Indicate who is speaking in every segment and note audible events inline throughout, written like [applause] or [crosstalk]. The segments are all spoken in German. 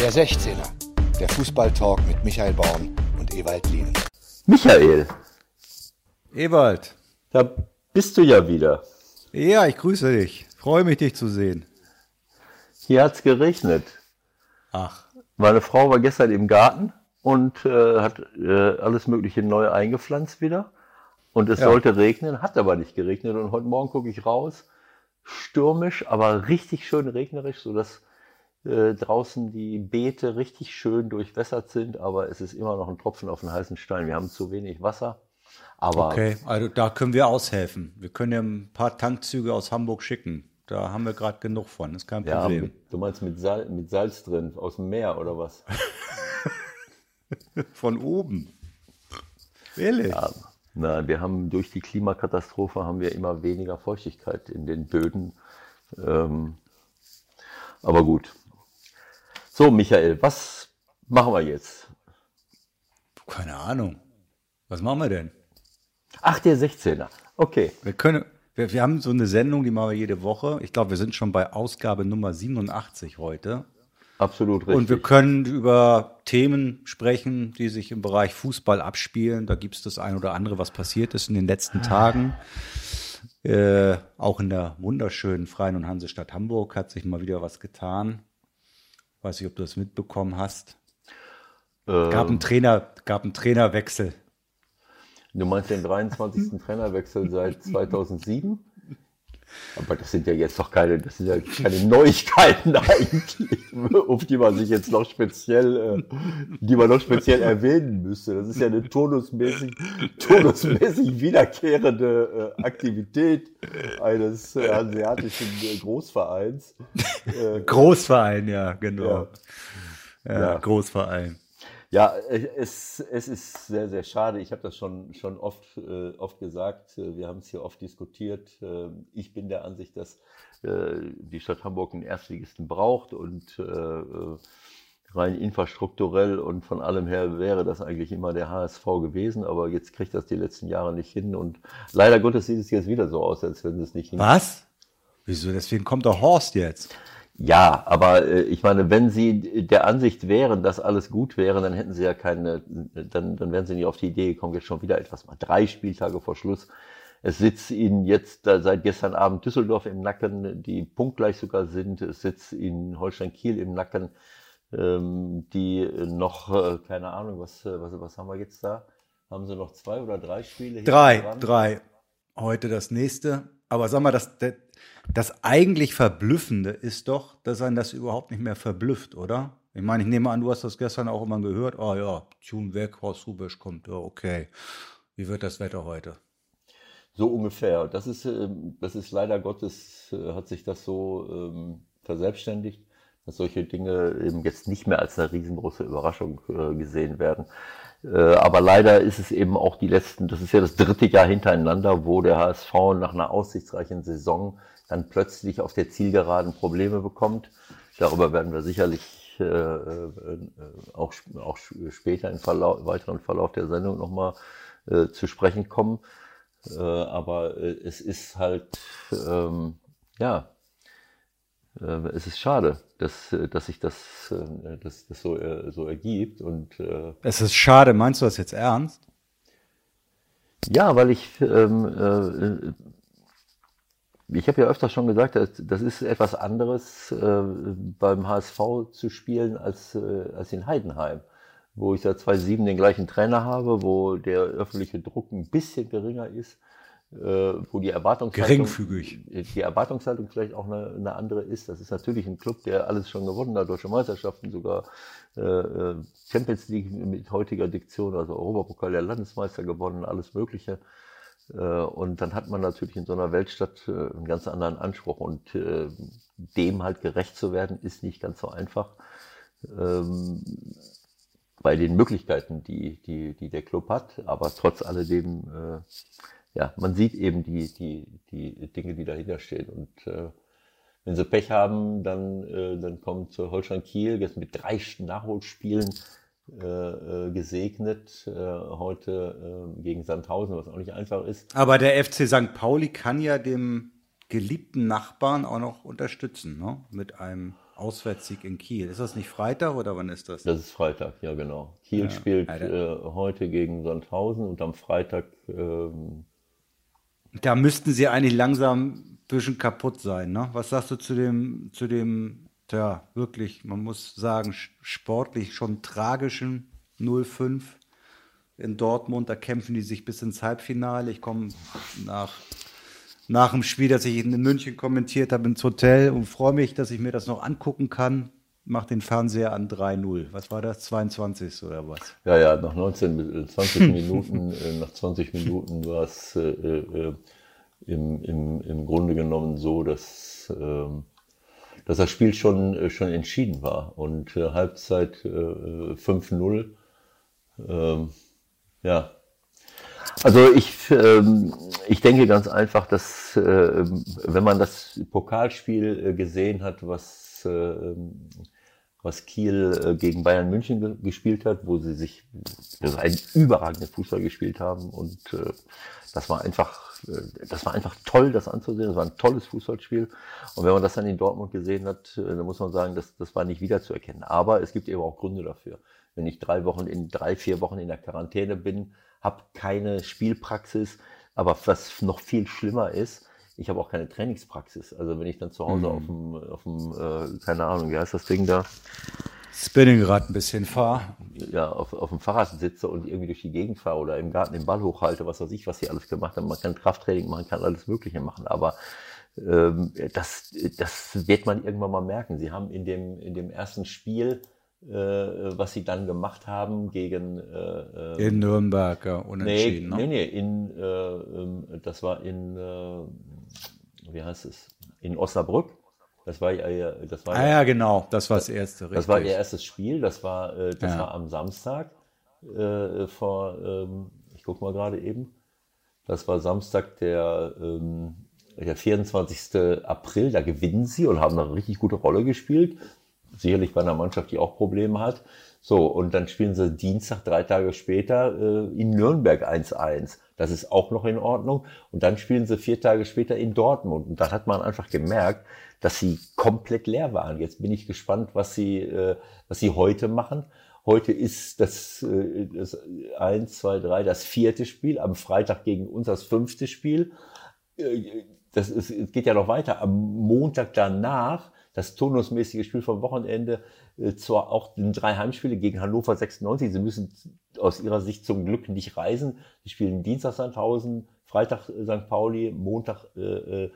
Speaker 1: Der 16er, der Fußballtalk mit Michael Baum und Ewald Lien.
Speaker 2: Michael,
Speaker 3: Ewald.
Speaker 2: da bist du ja wieder.
Speaker 3: Ja, ich grüße dich. Freue mich, dich zu sehen.
Speaker 2: Hier hat's geregnet.
Speaker 3: Ach.
Speaker 2: Meine Frau war gestern im Garten und äh, hat äh, alles Mögliche neu eingepflanzt wieder. Und es
Speaker 3: Ja.
Speaker 2: sollte regnen, hat aber nicht geregnet. Und heute Morgen gucke ich raus, stürmisch, aber richtig schön regnerisch, sodass äh, draußen die Beete richtig schön durchwässert sind. Aber es ist immer noch ein Tropfen auf den heißen Stein. Wir haben zu wenig Wasser. Aber
Speaker 3: Okay, also da können wir aushelfen. Wir können ja ein paar Tankzüge aus Hamburg schicken. Da haben wir gerade genug von. Ist kein
Speaker 2: ja,
Speaker 3: Problem.
Speaker 2: du meinst mit, Sal mit Salz drin, aus dem Meer oder was? [laughs]
Speaker 3: Von oben. Ehrlich?
Speaker 2: Ja, na, wir haben durch die Klimakatastrophe haben wir immer weniger Feuchtigkeit in den Böden. Ähm, aber gut. So, Michael, was machen wir jetzt?
Speaker 3: Keine Ahnung. Was machen wir denn?
Speaker 2: Ach, der 16er. Okay.
Speaker 3: Wir können, wir, wir haben so eine Sendung, die machen wir jede Woche. Ich glaube, wir sind schon bei Ausgabe Nummer 87 heute.
Speaker 2: Absolut richtig.
Speaker 3: Und wir können über Themen sprechen, die sich im Bereich Fußball abspielen. Da gibt es das ein oder andere, was passiert ist in den letzten Tagen. Äh, auch in der wunderschönen Freien und Hansestadt Hamburg hat sich mal wieder was getan. Weiß nicht, ob du das mitbekommen hast.
Speaker 2: Ähm,
Speaker 3: Gab einen Trainer, gab einen Trainerwechsel.
Speaker 2: du meinst den 23. Trainerwechsel seit [laughs] 2007? Aber das sind ja jetzt doch keine, das sind ja keine Neuigkeiten [laughs] eigentlich, auf die man sich jetzt noch speziell, äh, die man noch speziell erwähnen müsste. Das ist ja eine turnusmäßig, turnusmäßig wiederkehrende äh, Aktivität eines äh, hanseatischen äh, Großvereins.
Speaker 3: Großverein, ja, genau.
Speaker 2: Ja.
Speaker 3: Ja,
Speaker 2: Ja.
Speaker 3: Großverein.
Speaker 2: Ja, es, es ist sehr, sehr schade. Ich habe das schon, schon oft, äh, oft gesagt. Äh, Wir haben es hier oft diskutiert. Äh, Ich bin der Ansicht, dass äh, die Stadt Hamburg einen Erstligisten braucht und äh, äh, rein infrastrukturell und von allem her wäre das eigentlich immer der HSV gewesen. Aber jetzt kriegt das die letzten Jahre nicht hin und leider Gottes sieht es jetzt wieder so aus, als wenn es nicht hin.
Speaker 3: Was? Wieso? Deswegen kommt doch Horst jetzt.
Speaker 2: Ja, aber äh, ich meine, wenn Sie der Ansicht wären, dass alles gut wäre, dann hätten Sie ja keine, dann, dann wären Sie nicht auf die Idee gekommen, jetzt schon wieder etwas mal drei Spieltage vor Schluss. Es sitzt Ihnen jetzt da seit gestern Abend Düsseldorf im Nacken, die punktgleich sogar sind. Es sitzt Ihnen Holstein Kiel im Nacken, ähm, die noch, äh, keine Ahnung, was, äh, was, was haben wir jetzt da? Haben Sie noch zwei oder drei Spiele?
Speaker 3: Drei,
Speaker 2: dran?
Speaker 3: drei. Heute das nächste. Aber sag mal, das, das, das eigentlich Verblüffende ist doch, dass einen das überhaupt nicht mehr verblüfft, oder? Ich meine, ich nehme an, du hast das gestern auch immer gehört. Ah ja, Tune weg, Horst Rubisch kommt. Ja, okay. Wie wird das Wetter heute?
Speaker 2: So ungefähr. Das ist, ähm, das ist leider Gottes, äh, hat sich das so ähm, verselbstständigt, dass solche Dinge eben jetzt nicht mehr als eine riesengroße Überraschung äh, gesehen werden. Äh, aber leider ist es eben auch die letzten, das ist ja das dritte Jahr hintereinander, wo der HSV nach einer aussichtsreichen Saison dann plötzlich auf der Zielgeraden Probleme bekommt. Darüber werden wir sicherlich äh, äh, auch, auch später im Verlauf, weiteren Verlauf der Sendung nochmal äh, zu sprechen kommen. Äh, aber äh, es ist halt, ähm, ja, es ist schade, dass, äh, dass sich das, äh, dass das so, äh, so ergibt. Und äh,
Speaker 3: Es ist schade, meinst du das jetzt ernst?
Speaker 2: ja, weil ich, ähm, äh, ich habe ja öfter schon gesagt, das, ist etwas anderes äh, beim HSV zu spielen als, äh, als in Heidenheim, wo ich seit 2007 den gleichen Trainer habe, wo der öffentliche Druck ein bisschen geringer ist, wo die Erwartungshaltung,
Speaker 3: Geringfügig.
Speaker 2: die Erwartungshaltung vielleicht auch eine, eine andere ist. Das ist natürlich ein Club, der alles schon gewonnen hat, deutsche Meisterschaften, sogar äh, äh, Champions League mit heutiger Diktion, also Europapokal der Landesmeister gewonnen, alles Mögliche. Äh, Und dann hat man natürlich in so einer Weltstadt äh, einen ganz anderen Anspruch und äh, dem halt gerecht zu werden, ist nicht ganz so einfach. Ähm, bei den Möglichkeiten, die, die, die der Club hat, aber trotz alledem, äh, ja, man sieht eben die, die, die Dinge, die dahinter stehen. Und äh, wenn sie Pech haben, dann, äh, dann kommt Holstein Kiel jetzt mit drei Nachholspielen äh, äh, gesegnet, äh, heute äh, gegen Sandhausen, was auch nicht einfach ist.
Speaker 3: Aber der FC St. Pauli kann ja dem geliebten Nachbarn auch noch unterstützen, ne? Mit einem Auswärtssieg in Kiel. Ist das nicht Freitag oder wann ist das?
Speaker 2: Das ist Freitag, ja genau. Kiel
Speaker 3: Ja.
Speaker 2: spielt äh, heute gegen Sandhausen und am Freitag ähm,
Speaker 3: Da müssten sie eigentlich langsam ein bisschen kaputt sein, ne? Was sagst du zu dem, zu dem, ja, wirklich, man muss sagen, sportlich schon tragischen 0-5 in Dortmund. Da kämpfen die sich bis ins Halbfinale. Ich komme nach, nach dem Spiel, das ich in München kommentiert habe, ins Hotel und freue mich, dass ich mir das noch angucken kann. Mach den Fernseher an 3-0. Was war das? 22. oder was?
Speaker 2: Ja, ja, nach 19, bis 20 Minuten, äh, nach 20 Minuten war es äh, äh, im, im, im Grunde genommen so, dass, ähm, dass das Spiel schon, äh, schon entschieden war. Und äh, Halbzeit äh, äh, 5-0. Ähm, ja. Also ich, ähm, ich denke ganz einfach, dass äh, wenn man das Pokalspiel äh, gesehen hat, was äh, was Kiel äh, gegen Bayern München ge gespielt hat, wo sie sich also einen überragenden Fußball gespielt haben und äh, das war einfach, äh, das war einfach toll, das anzusehen. Das war ein tolles Fußballspiel. Und wenn man das dann in Dortmund gesehen hat, äh, dann muss man sagen, das, das war nicht wiederzuerkennen. Aber es gibt eben auch Gründe dafür. Wenn ich drei Wochen in drei, vier Wochen in der Quarantäne bin, habe keine Spielpraxis, aber was noch viel schlimmer ist, ich habe auch keine Trainingspraxis. Also wenn ich dann zu Hause auf dem, auf dem äh, keine Ahnung, wie heißt das Ding da,
Speaker 3: Spinningrad ein bisschen fahr.
Speaker 2: ja, auf, auf dem Fahrrad sitze und irgendwie durch die Gegend fahre oder im Garten den Ball hochhalte, was weiß ich, was sie alles gemacht haben. Man kann Krafttraining machen, kann alles Mögliche machen, aber ähm, das, das wird man irgendwann mal merken. Sie haben in dem, in dem ersten Spiel, äh, was sie dann gemacht haben gegen äh, äh,
Speaker 3: In Nürnberg, ja,
Speaker 2: Nee,
Speaker 3: unentschieden.
Speaker 2: nee,
Speaker 3: ne?
Speaker 2: nee, in, äh, ähm, das war in, äh, wie heißt es, in Osnabrück. Das war ja, das war
Speaker 3: Ah ja, genau, das war das erste, richtig.
Speaker 2: das war ihr erstes Spiel, das war, äh, das
Speaker 3: Ja.
Speaker 2: war am Samstag äh, vor, ähm, ich guck mal gerade eben, das war Samstag der, ähm, der 24. April, da gewinnen sie und haben eine richtig gute Rolle gespielt. Sicherlich bei einer Mannschaft, die auch Probleme hat. So, und dann spielen sie Dienstag, drei Tage später, äh, in Nürnberg 1-1. Das ist auch noch in Ordnung. Und dann spielen sie vier Tage später in Dortmund. Und da hat man einfach gemerkt, dass sie komplett leer waren. Jetzt bin ich gespannt, was sie, äh, was sie heute machen. Heute ist das, äh, das eins, zwei, drei, das vierte Spiel. Am Freitag gegen uns das fünfte Spiel. Äh, Das ist, geht ja noch weiter. Am Montag danach das turnusmäßige Spiel vom Wochenende, zwar auch den drei Heimspiele gegen Hannover 96. Sie müssen aus ihrer Sicht zum Glück nicht reisen. Sie spielen Dienstag Sandhausen, Freitag äh, St. Pauli, Montag äh, äh,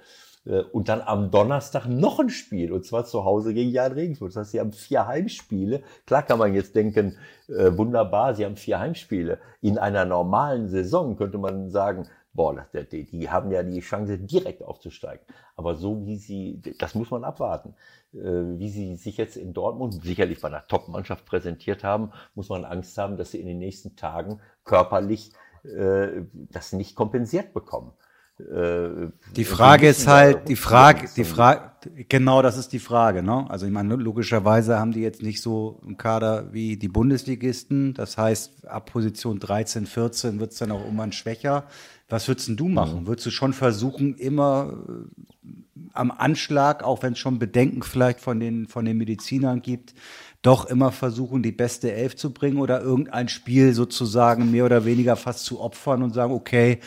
Speaker 2: äh, und dann am Donnerstag noch ein Spiel und zwar zu Hause gegen Jan Regensburg. Das heißt, sie haben vier Heimspiele. Klar kann man jetzt denken, äh, wunderbar, sie haben vier Heimspiele. In einer normalen Saison könnte man sagen, boah, die, die haben ja die Chance direkt aufzusteigen. Aber so wie sie, das muss man abwarten, äh, wie sie sich jetzt in Dortmund sicherlich bei einer Top-Mannschaft präsentiert haben, muss man Angst haben, dass sie in den nächsten Tagen körperlich äh, das nicht kompensiert bekommen. Äh,
Speaker 3: Die Frage ist halt, die Frage, die Frage, genau das ist die Frage, ne? Also ich meine, logischerweise haben die jetzt nicht so einen Kader wie die Bundesligisten. Das heißt, ab Position 13, 14 wird's dann auch irgendwann schwächer. Was würdest denn du machen? Würdest du schon versuchen, immer äh, am Anschlag, auch wenn es schon Bedenken vielleicht von den, von den Medizinern gibt, doch immer versuchen, die beste Elf zu bringen oder irgendein Spiel sozusagen mehr oder weniger fast zu opfern und sagen, okay,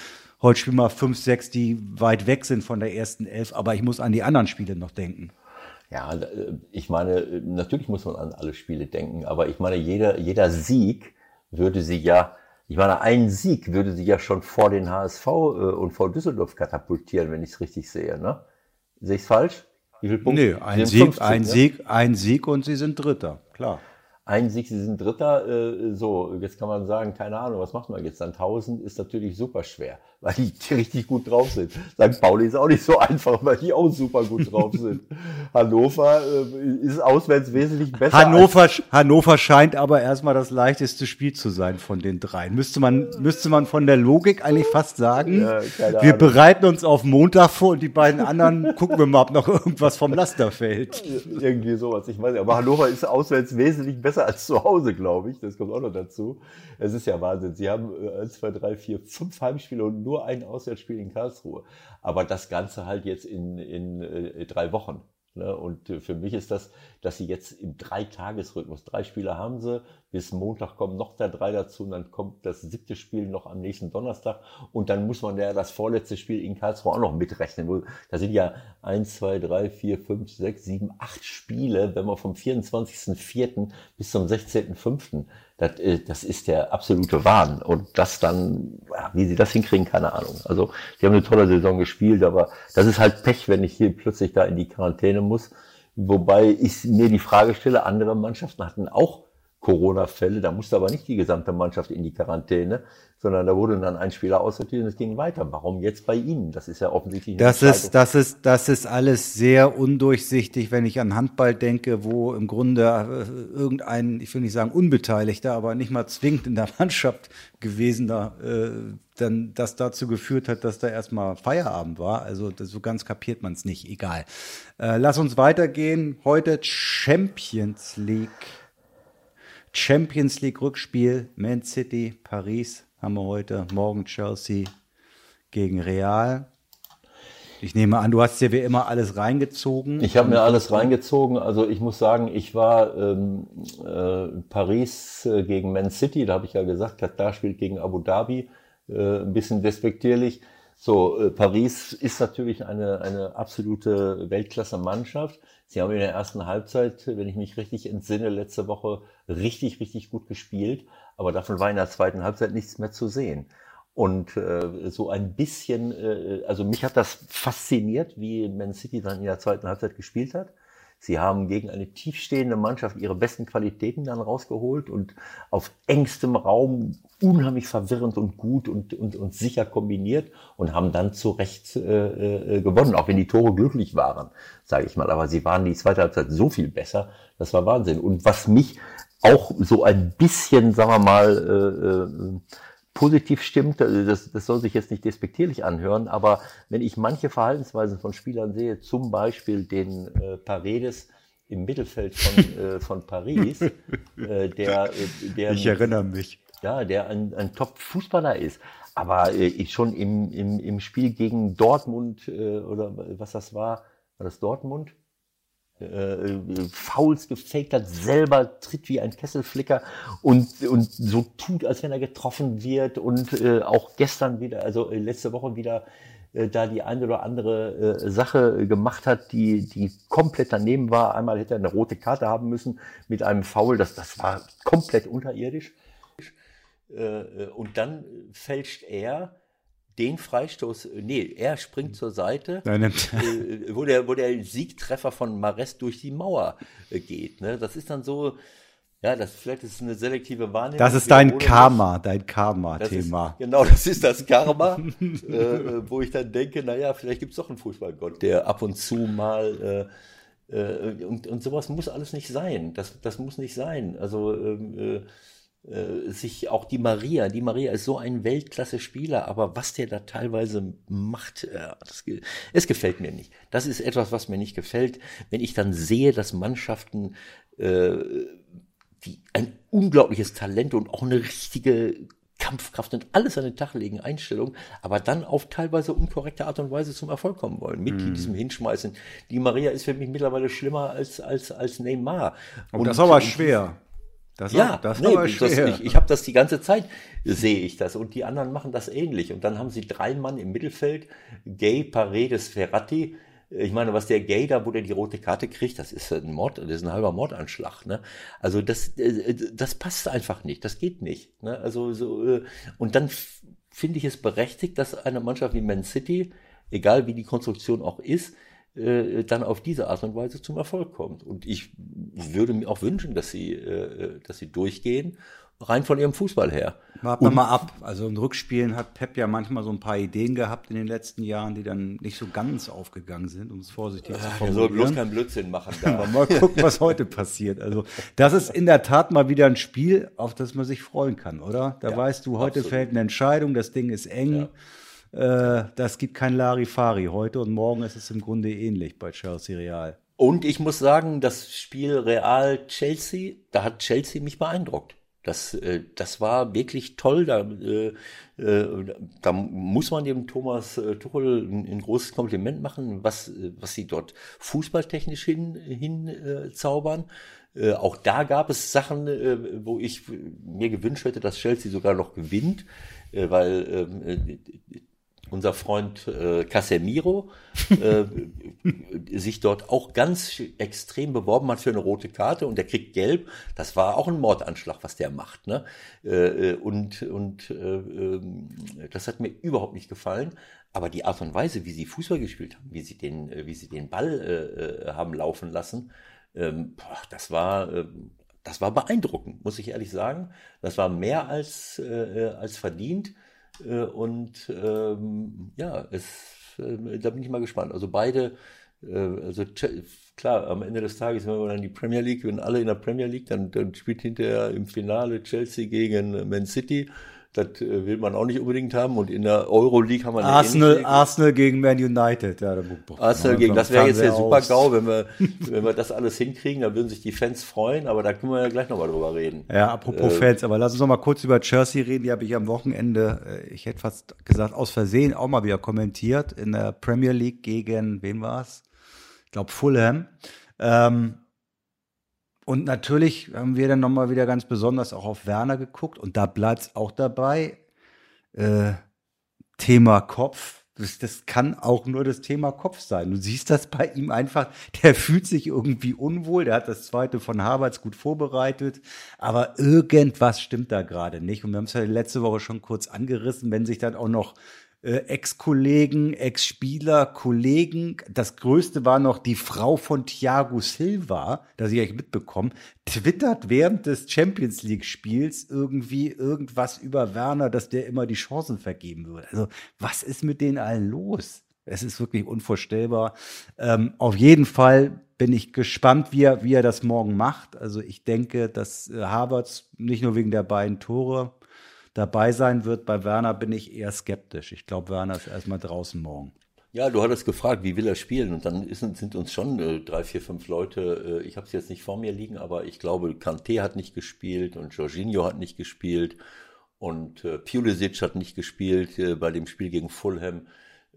Speaker 3: heute spielen wir fünf, sechs, die weit weg sind von der ersten Elf, aber ich muss an die anderen Spiele noch denken.
Speaker 2: Ja, äh, ich meine, natürlich muss man an alle Spiele denken, aber ich meine, jeder, jeder Sieg würde sie ja, ich meine, ein Sieg würde sie ja schon vor den HSV äh, und vor Düsseldorf katapultieren, wenn ich es richtig sehe, ne? Sehe ich es falsch? Wie viele Punkte? Sie
Speaker 3: ein Sieg,
Speaker 2: 50,
Speaker 3: ein
Speaker 2: ne?
Speaker 3: Sieg, ein Sieg und sie sind Dritter, klar.
Speaker 2: Ein Sieg, sie sind Dritter. Äh, so, jetzt kann man sagen, keine Ahnung, was macht man jetzt? Dann 1000 ist natürlich super schwer, [laughs] weil die richtig gut drauf sind. St. Pauli ist auch nicht so einfach, weil die auch super gut drauf sind. [laughs] Hannover äh, ist auswärts wesentlich besser.
Speaker 3: Hannover, Hannover scheint aber erstmal das leichteste Spiel zu sein von den dreien. Müsste man, müsste man von der Logik eigentlich fast sagen.
Speaker 2: Ja,
Speaker 3: wir bereiten uns auf Montag vor und die beiden anderen [laughs] gucken wir mal, ob noch irgendwas vom Laster fällt.
Speaker 2: Irgendwie sowas, ich weiß nicht. Aber Hannover ist auswärts wesentlich besser als zu Hause, glaube ich. Das kommt auch noch dazu. Es ist ja Wahnsinn. Sie haben äh, 1, 2, 3, 4, 5 Heimspiele und nur ein Auswärtsspiel in Karlsruhe. Aber das Ganze halt jetzt in, in äh, drei Wochen. Ne? Und äh, für mich ist das, dass sie jetzt im Dreitagesrhythmus, drei Spiele haben sie, bis Montag kommen noch da drei dazu und dann kommt das siebte Spiel noch am nächsten Donnerstag und dann muss man ja das vorletzte Spiel in Karlsruhe auch noch mitrechnen. Da sind ja eins, zwei, drei, vier, fünf, sechs, sieben, acht Spiele, wenn man vom 24.04. bis zum 16.05. Das, äh, das ist der absolute Wahn. Und das dann, wie sie das hinkriegen, keine Ahnung. Also, die haben eine tolle Saison gespielt, aber das ist halt Pech, wenn ich hier plötzlich da in die Quarantäne muss. Wobei ich mir die Frage stelle, andere Mannschaften hatten auch Corona-Fälle. Da musste aber nicht die gesamte Mannschaft in die Quarantäne, sondern da wurde dann ein Spieler aussortiert und es ging weiter. Warum jetzt bei Ihnen? Das ist ja offensichtlich.
Speaker 3: Das ist, das ist, das ist alles sehr undurchsichtig, wenn ich an Handball denke, wo im Grunde äh, irgendein, ich will nicht sagen Unbeteiligter, aber nicht mal zwingend in der Mannschaft gewesen, da, äh, dann das dazu geführt hat, dass da erstmal Feierabend war. Also das, so ganz kapiert man es nicht. Egal. Äh, lass uns weitergehen. Heute Champions League. Champions League Rückspiel, Man City, Paris haben wir heute, morgen Chelsea gegen Real. Ich nehme an, du hast dir wie immer alles reingezogen.
Speaker 2: Ich habe mir alles reingezogen. Also ich muss sagen, ich war ähm, äh, Paris äh, gegen Man City, da habe ich ja gesagt, Katar spielt gegen Abu Dhabi, äh, ein bisschen despektierlich. So, äh, Paris ist natürlich eine, eine absolute Weltklasse-Mannschaft. Sie haben in der ersten Halbzeit, wenn ich mich richtig entsinne, letzte Woche richtig, richtig gut gespielt. Aber davon war in der zweiten Halbzeit nichts mehr zu sehen. Und äh, so ein bisschen, äh, also mich hat das fasziniert, wie Man City dann in der zweiten Halbzeit gespielt hat. Sie haben gegen eine tiefstehende Mannschaft ihre besten Qualitäten dann rausgeholt und auf engstem Raum unheimlich verwirrend und gut und, und, und sicher kombiniert und haben dann zu Recht äh, äh, gewonnen, auch wenn die Tore glücklich waren, sage ich mal. Aber sie waren die zweite Halbzeit so viel besser, das war Wahnsinn. Und was mich auch so ein bisschen, sagen wir mal, äh, äh, positiv stimmt, also das, das soll sich jetzt nicht despektierlich anhören, aber wenn ich manche Verhaltensweisen von Spielern sehe, zum Beispiel den äh, Paredes im Mittelfeld von, [laughs] äh, von Paris, äh, der, äh, der
Speaker 3: ich erinnere mich,
Speaker 2: ja, der ein, ein Top-Fußballer ist, aber äh, ich schon im, im, im Spiel gegen Dortmund äh, oder was das war, war das Dortmund? Äh, Fouls gefaked hat, selber tritt wie ein Kesselflicker und, und so tut, als wenn er getroffen wird und äh, auch gestern wieder, also äh, letzte Woche wieder äh, da die eine oder andere äh, Sache gemacht hat, die, die komplett daneben war. Einmal hätte er eine rote Karte haben müssen mit einem Foul, das, das war komplett unterirdisch. Äh, äh und dann fälscht er den Freistoß, äh, nee, er springt zur Seite, äh, wo, der, wo der Siegtreffer von Mares durch die Mauer äh, geht. Ne? Das ist dann so, ja, das vielleicht ist es eine selektive Wahrnehmung.
Speaker 3: Das ist dein Karma, dein Karma-Thema.
Speaker 2: Genau, das ist das Karma, [laughs] äh, wo ich dann denke, naja, vielleicht gibt es doch einen Fußballgott, der ab und zu mal äh, äh, und, und sowas muss alles nicht sein. Das, das muss nicht sein. Also ähm, äh, sich auch die Maria, die Maria ist so ein Weltklasse-Spieler, aber was der da teilweise macht, äh, das, es gefällt mir nicht. Das ist etwas, was mir nicht gefällt, wenn ich dann sehe, dass Mannschaften äh, die ein unglaubliches Talent und auch eine richtige Kampfkraft und alles an den Tag legen, Einstellung, aber dann auf teilweise unkorrekte Art und Weise zum Erfolg kommen wollen. Mit mm. diesem Hinschmeißen. Die Maria ist für mich mittlerweile schlimmer als, als, als Neymar.
Speaker 3: Und, und das ist aber schwer.
Speaker 2: Das ja, das nee, das, ich, ich habe das die ganze Zeit, sehe ich das. Und die anderen machen das ähnlich. Und dann haben sie drei Mann im Mittelfeld, Gay, Paredes, Ferrati. Ich meine, was der Gay da, wo der die rote Karte kriegt, das ist ein Mord, das ist ein halber Mordanschlag. Ne? Also das, äh, das passt einfach nicht, das geht nicht. Ne? Also so, äh, und dann finde ich es berechtigt, dass eine Mannschaft wie Man City, egal wie die Konstruktion auch ist, äh, dann auf diese Art und Weise zum Erfolg kommt. Und ich würde mir auch wünschen, dass sie, äh, dass sie durchgehen, rein von ihrem Fußball her.
Speaker 3: Warten wir mal ab. Also in Rückspielen hat Pep ja manchmal so ein paar Ideen gehabt in den letzten Jahren, die dann nicht so ganz aufgegangen sind, um es vorsichtig zu formulieren. Er soll
Speaker 2: bloß keinen Blödsinn machen. Da. [laughs]
Speaker 3: mal gucken, was heute passiert. Also das ist in der Tat mal wieder ein Spiel, auf das man sich freuen kann, oder? Da ja, weißt du, heute absolut. fällt eine Entscheidung, das Ding ist eng. Ja äh, das gibt kein Larifari heute und morgen ist es im Grunde ähnlich bei Chelsea Real.
Speaker 2: Und ich muss sagen, das Spiel Real Chelsea, da hat Chelsea mich beeindruckt. Das, äh, das war wirklich toll. Da, äh, äh, da muss man dem Thomas äh, Tuchel ein, ein großes Kompliment machen, was, was sie dort fußballtechnisch hin, hin äh, zaubern. Auch da gab es Sachen, wo ich mir gewünscht hätte, dass Chelsea sogar noch gewinnt, weil ähm, äh, unser Freund äh, Casemiro äh, [laughs] sich dort auch ganz extrem beworben hat für eine rote Karte und der kriegt gelb. Das war auch ein Mordanschlag, was der macht. Ne? Äh, äh und und äh, ähm, das hat mir überhaupt nicht gefallen. Aber die Art und Weise, wie sie Fußball gespielt haben, wie sie den, äh, wie sie den Ball äh, haben laufen lassen, ähm, boah, das war, äh, das war beeindruckend, muss ich ehrlich sagen. Das war mehr als, äh, als verdient. Äh, und ähm, ja, es, äh, da bin ich mal gespannt. Also beide, äh, also klar, am Ende des Tages, wenn wir dann die Premier League, wenn alle in der Premier League, dann, dann spielt hinterher im Finale Chelsea gegen Man City. Das äh, will man auch nicht unbedingt haben. Und in der Euroleague haben wir
Speaker 3: Arsenal, Arsenal gegen Man United. Ja,
Speaker 2: Arsenal gegen, das wäre jetzt der super GAU, wenn wir, [laughs] wenn wir das alles hinkriegen, dann würden sich die Fans freuen, aber da können wir ja gleich nochmal drüber reden.
Speaker 3: Ja, apropos äh, Fans, aber lass uns noch mal kurz über Chelsea reden. Die habe ich am Wochenende, äh, ich hätte fast gesagt, aus Versehen auch mal wieder kommentiert in der Premier League gegen, wen war's? Ich glaube Fulham. Ähm, und natürlich haben wir dann nochmal wieder ganz besonders auch auf Werner geguckt und da bleibt auch dabei. Äh, Thema Kopf. Das, das kann auch nur das Thema Kopf sein. Du siehst das bei ihm einfach, der fühlt sich irgendwie unwohl, der hat das zweite von Harvards gut vorbereitet, aber irgendwas stimmt da gerade nicht. Und wir haben es ja letzte Woche schon kurz angerissen, wenn sich dann auch noch Ex-Kollegen, Ex-Spieler, Kollegen. Das größte war noch die Frau von Thiago Silva, das ich euch mitbekommen, twittert während des Champions League-Spiels irgendwie irgendwas über Werner, dass der immer die Chancen vergeben würde. Also, was ist mit denen allen los? Es ist wirklich unvorstellbar. Ähm, auf jeden Fall bin ich gespannt, wie er, wie er das morgen macht. Also ich denke, dass äh, Havertz nicht nur wegen der beiden Tore, dabei sein wird. Bei Werner bin ich eher skeptisch. Ich glaube, Werner ist erstmal draußen morgen.
Speaker 2: Ja, du hattest gefragt, wie will er spielen? Und dann ist, sind uns schon äh, drei, vier, fünf Leute, äh, ich habe es jetzt nicht vor mir liegen, aber ich glaube, Kanté hat nicht gespielt und Jorginho hat nicht gespielt und äh, Pulisic hat nicht gespielt äh, bei dem Spiel gegen Fulham.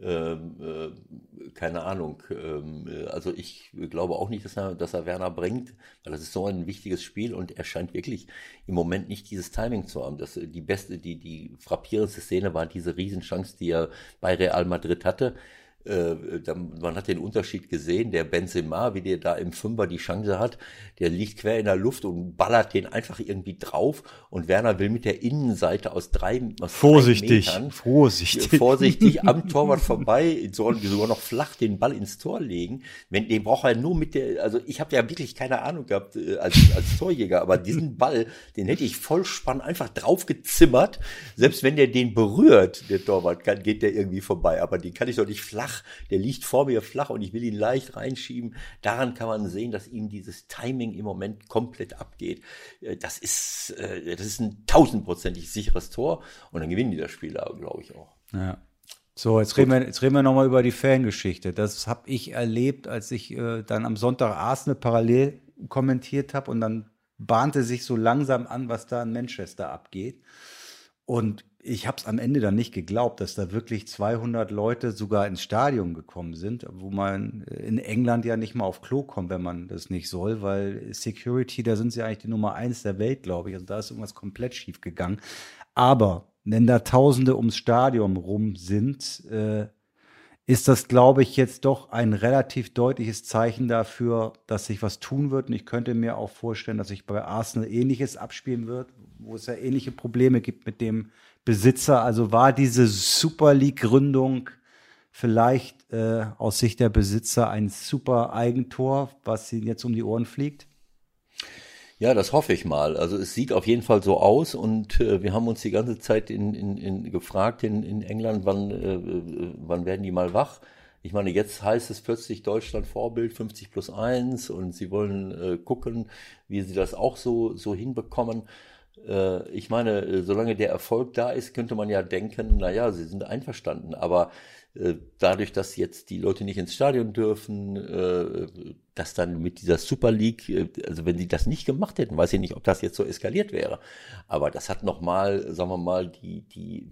Speaker 2: Ähm, äh, keine Ahnung. Ähm, äh, also ich glaube auch nicht, dass er, dass er Werner bringt, weil das ist so ein wichtiges Spiel und er scheint wirklich im Moment nicht dieses Timing zu haben. Das, die beste, die, die frappierendste Szene war diese Riesenchance, die er bei Real Madrid hatte äh, man hat den Unterschied gesehen, der Benzema, wie der da im Fünfer die Chance hat, der liegt quer in der Luft und ballert den einfach irgendwie drauf und Werner will mit der Innenseite aus drei, aus
Speaker 3: vorsichtig, drei Metern,
Speaker 2: vorsichtig, äh, [laughs] vorsichtig am Torwart vorbei, sogar noch flach den Ball ins Tor legen. Wenn den braucht er nur mit der, also ich habe ja wirklich keine Ahnung gehabt äh, als, als Torjäger, aber diesen Ball, den hätte ich voll spannend einfach draufgezimmert. Selbst wenn der den berührt, der Torwart, kann, geht der irgendwie vorbei, aber den kann ich doch nicht flach flach, der liegt vor mir flach und ich will ihn leicht reinschieben. Daran kann man sehen, dass ihm dieses Timing im Moment komplett abgeht. Äh, das ist, äh, das ist ein tausendprozentig sicheres Tor und dann gewinnen die das Spiel glaube ich auch.
Speaker 3: Ja. So, jetzt reden, wir, jetzt reden wir nochmal über die Fangeschichte. Das habe ich erlebt, als ich äh, dann am Sonntag Arsenal parallel kommentiert habe und dann bahnte sich so langsam an, was da in Manchester abgeht. Und ich habe es am Ende dann nicht geglaubt, dass da wirklich 200 Leute sogar ins Stadion gekommen sind, wo man in England ja nicht mal auf Klo kommt, wenn man das nicht soll, weil Security, da sind sie eigentlich die Nummer eins der Welt, glaube ich. Also da ist irgendwas komplett schief gegangen. Aber wenn da Tausende ums Stadion rum sind, äh, ist das, glaube ich, jetzt doch ein relativ deutliches Zeichen dafür, dass sich was tun wird. Und ich könnte mir auch vorstellen, dass sich bei Arsenal ähnliches abspielen wird, wo es ja ähnliche Probleme gibt mit dem Besitzer. Also war diese Super League-Gründung vielleicht äh, aus Sicht der Besitzer ein super Eigentor, was ihnen jetzt um die Ohren fliegt?
Speaker 2: Ja, das hoffe ich mal. Also es sieht auf jeden Fall so aus und äh, wir haben uns die ganze Zeit in, in, in gefragt in, in England, wann, äh, äh wann werden die mal wach? Ich meine, jetzt heißt es plötzlich Deutschland Vorbild 50 plus 1 und sie wollen äh, gucken, wie sie das auch so, so hinbekommen. Äh, ich meine, äh, solange der Erfolg da ist, könnte man ja denken, naja, sie sind einverstanden. Aber äh, dadurch, dass jetzt die Leute nicht ins Stadion dürfen, dass dann mit dieser Super League, also wenn sie das nicht gemacht hätten, weiß ich nicht, ob das jetzt so eskaliert wäre. Aber das hat nochmal, sagen wir mal, die, die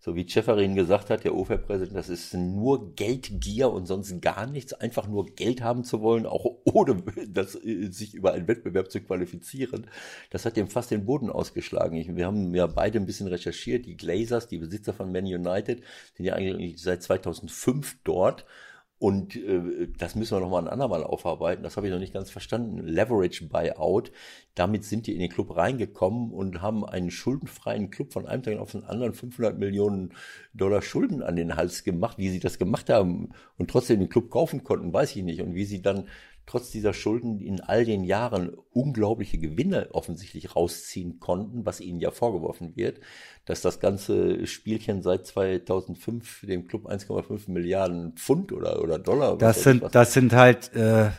Speaker 2: so wie Schäferin gesagt hat, der OFA-Präsident, das ist nur Geldgier und sonst gar nichts, einfach nur Geld haben zu wollen, auch [laughs] ohne das, äh, sich über einen Wettbewerb zu qualifizieren. Das hat dem fast den Boden ausgeschlagen. Ich, wir haben ja beide ein bisschen recherchiert. Die Glazers, die Besitzer von Man United, sind ja eigentlich seit 2005 dort und äh, das müssen wir nochmal ein andermal aufarbeiten. Das habe ich noch nicht ganz verstanden. Leverage Buyout. Damit sind die in den Club reingekommen und haben einen schuldenfreien Club von einem Tag auf den anderen 500 Millionen Dollar Schulden an den Hals gemacht. Wie sie das gemacht haben und trotzdem den Club kaufen konnten, weiß ich nicht. Und wie sie dann trotz dieser Schulden in all den Jahren unglaubliche Gewinne offensichtlich rausziehen konnten, was ihnen ja vorgeworfen wird, dass das ganze Spielchen seit 2005 dem Club 1,5 Milliarden Pfund oder, oder Dollar.
Speaker 3: Das sind, das sind halt äh,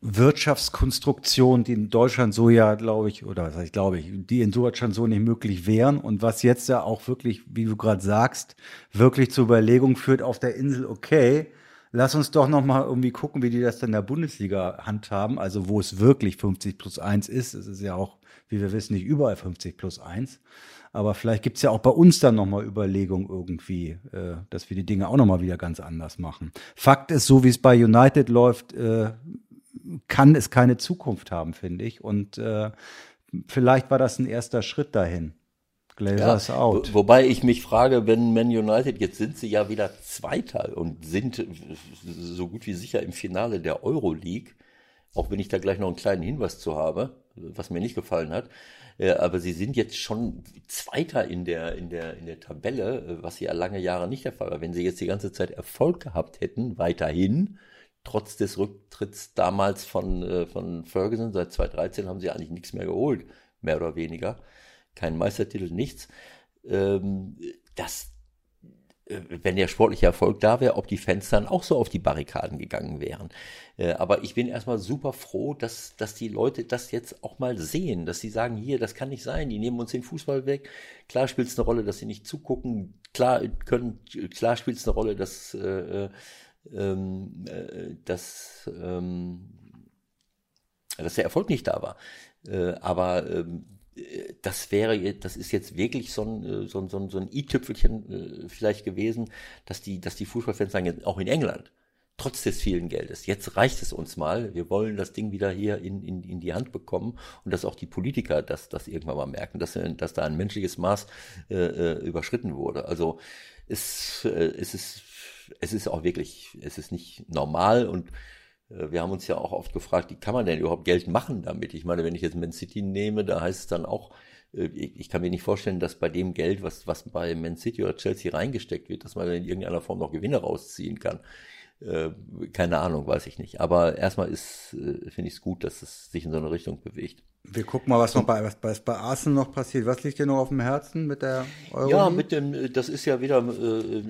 Speaker 3: Wirtschaftskonstruktionen, die in Deutschland so ja, glaube ich, oder was heißt, glaube ich, die in Deutschland so nicht möglich wären und was jetzt ja auch wirklich, wie du gerade sagst, wirklich zur Überlegung führt auf der Insel, okay, lass uns doch noch mal irgendwie gucken, wie die das dann in der Bundesliga handhaben, also wo es wirklich 50 plus 1 ist. Es ist ja auch, wie wir wissen, nicht überall 50 plus 1. Aber vielleicht gibt's ja auch bei uns dann noch mal Überlegungen irgendwie, äh, dass wir die Dinge auch noch mal wieder ganz anders machen. Fakt ist, so wie es bei United läuft, äh, kann es keine Zukunft haben, finde ich. Und äh, vielleicht war das ein erster Schritt dahin.
Speaker 2: Glazers ja, out. Wo, wobei ich mich frage, wenn Man United, jetzt sind sie ja wieder Zweiter und sind so gut wie sicher im Finale der Euroleague, auch wenn ich da gleich noch einen kleinen Hinweis zu habe, was mir nicht gefallen hat. Äh, aber sie sind jetzt schon Zweiter in der, in der, in der Tabelle, was ja lange Jahre nicht der Fall war. Wenn sie jetzt die ganze Zeit Erfolg gehabt hätten, weiterhin, trotz des Rücktritts damals von, äh, von Ferguson, seit 2013 haben sie eigentlich nichts mehr geholt, mehr oder weniger kein Meistertitel, nichts. Ähm, das, äh, wenn der sportliche Erfolg da wäre, ob die Fans dann auch so auf die Barrikaden gegangen wären. Äh, aber ich bin erstmal super froh, dass, dass die Leute das jetzt auch mal sehen, dass sie sagen, hier, das kann nicht sein, die nehmen uns den Fußball weg. Klar spielt es eine Rolle, dass sie nicht zugucken. Klar klar spielt es eine Rolle, dass, äh, ähm, äh, dass, ähm, dass der Erfolg nicht da war. Äh, aber ähm, das wäre, das ist jetzt wirklich so ein, äh, so ein, so ein, so ein i-Tüpfelchen äh, vielleicht gewesen, dass die, dass die Fußballfans sagen, auch in England, trotz des vielen Geldes, jetzt reicht es uns mal, wir wollen das Ding wieder hier in, in, in die Hand bekommen und dass auch die Politiker das, das irgendwann mal merken, dass, dass da ein menschliches Maß äh, äh überschritten wurde. Also es, äh, es ist, es ist auch wirklich, es ist nicht normal und äh, wir haben uns ja auch oft gefragt, wie kann man denn überhaupt Geld machen damit? Ich meine, wenn ich jetzt Man City nehme, da heißt es dann auch, äh, ich kann mir nicht vorstellen, dass bei dem Geld, was, was bei Man City oder Chelsea reingesteckt wird, dass man in irgendeiner Form noch Gewinne rausziehen kann. Äh, keine Ahnung, weiß ich nicht. Aber erstmal ist, finde ich es gut, dass es sich in so eine Richtung bewegt.
Speaker 3: Wir gucken mal, was noch bei, was, was bei Arsenal noch passiert. Was liegt dir noch auf dem Herzen mit der
Speaker 2: Euro? Ja, mit dem, das ist ja wieder äh,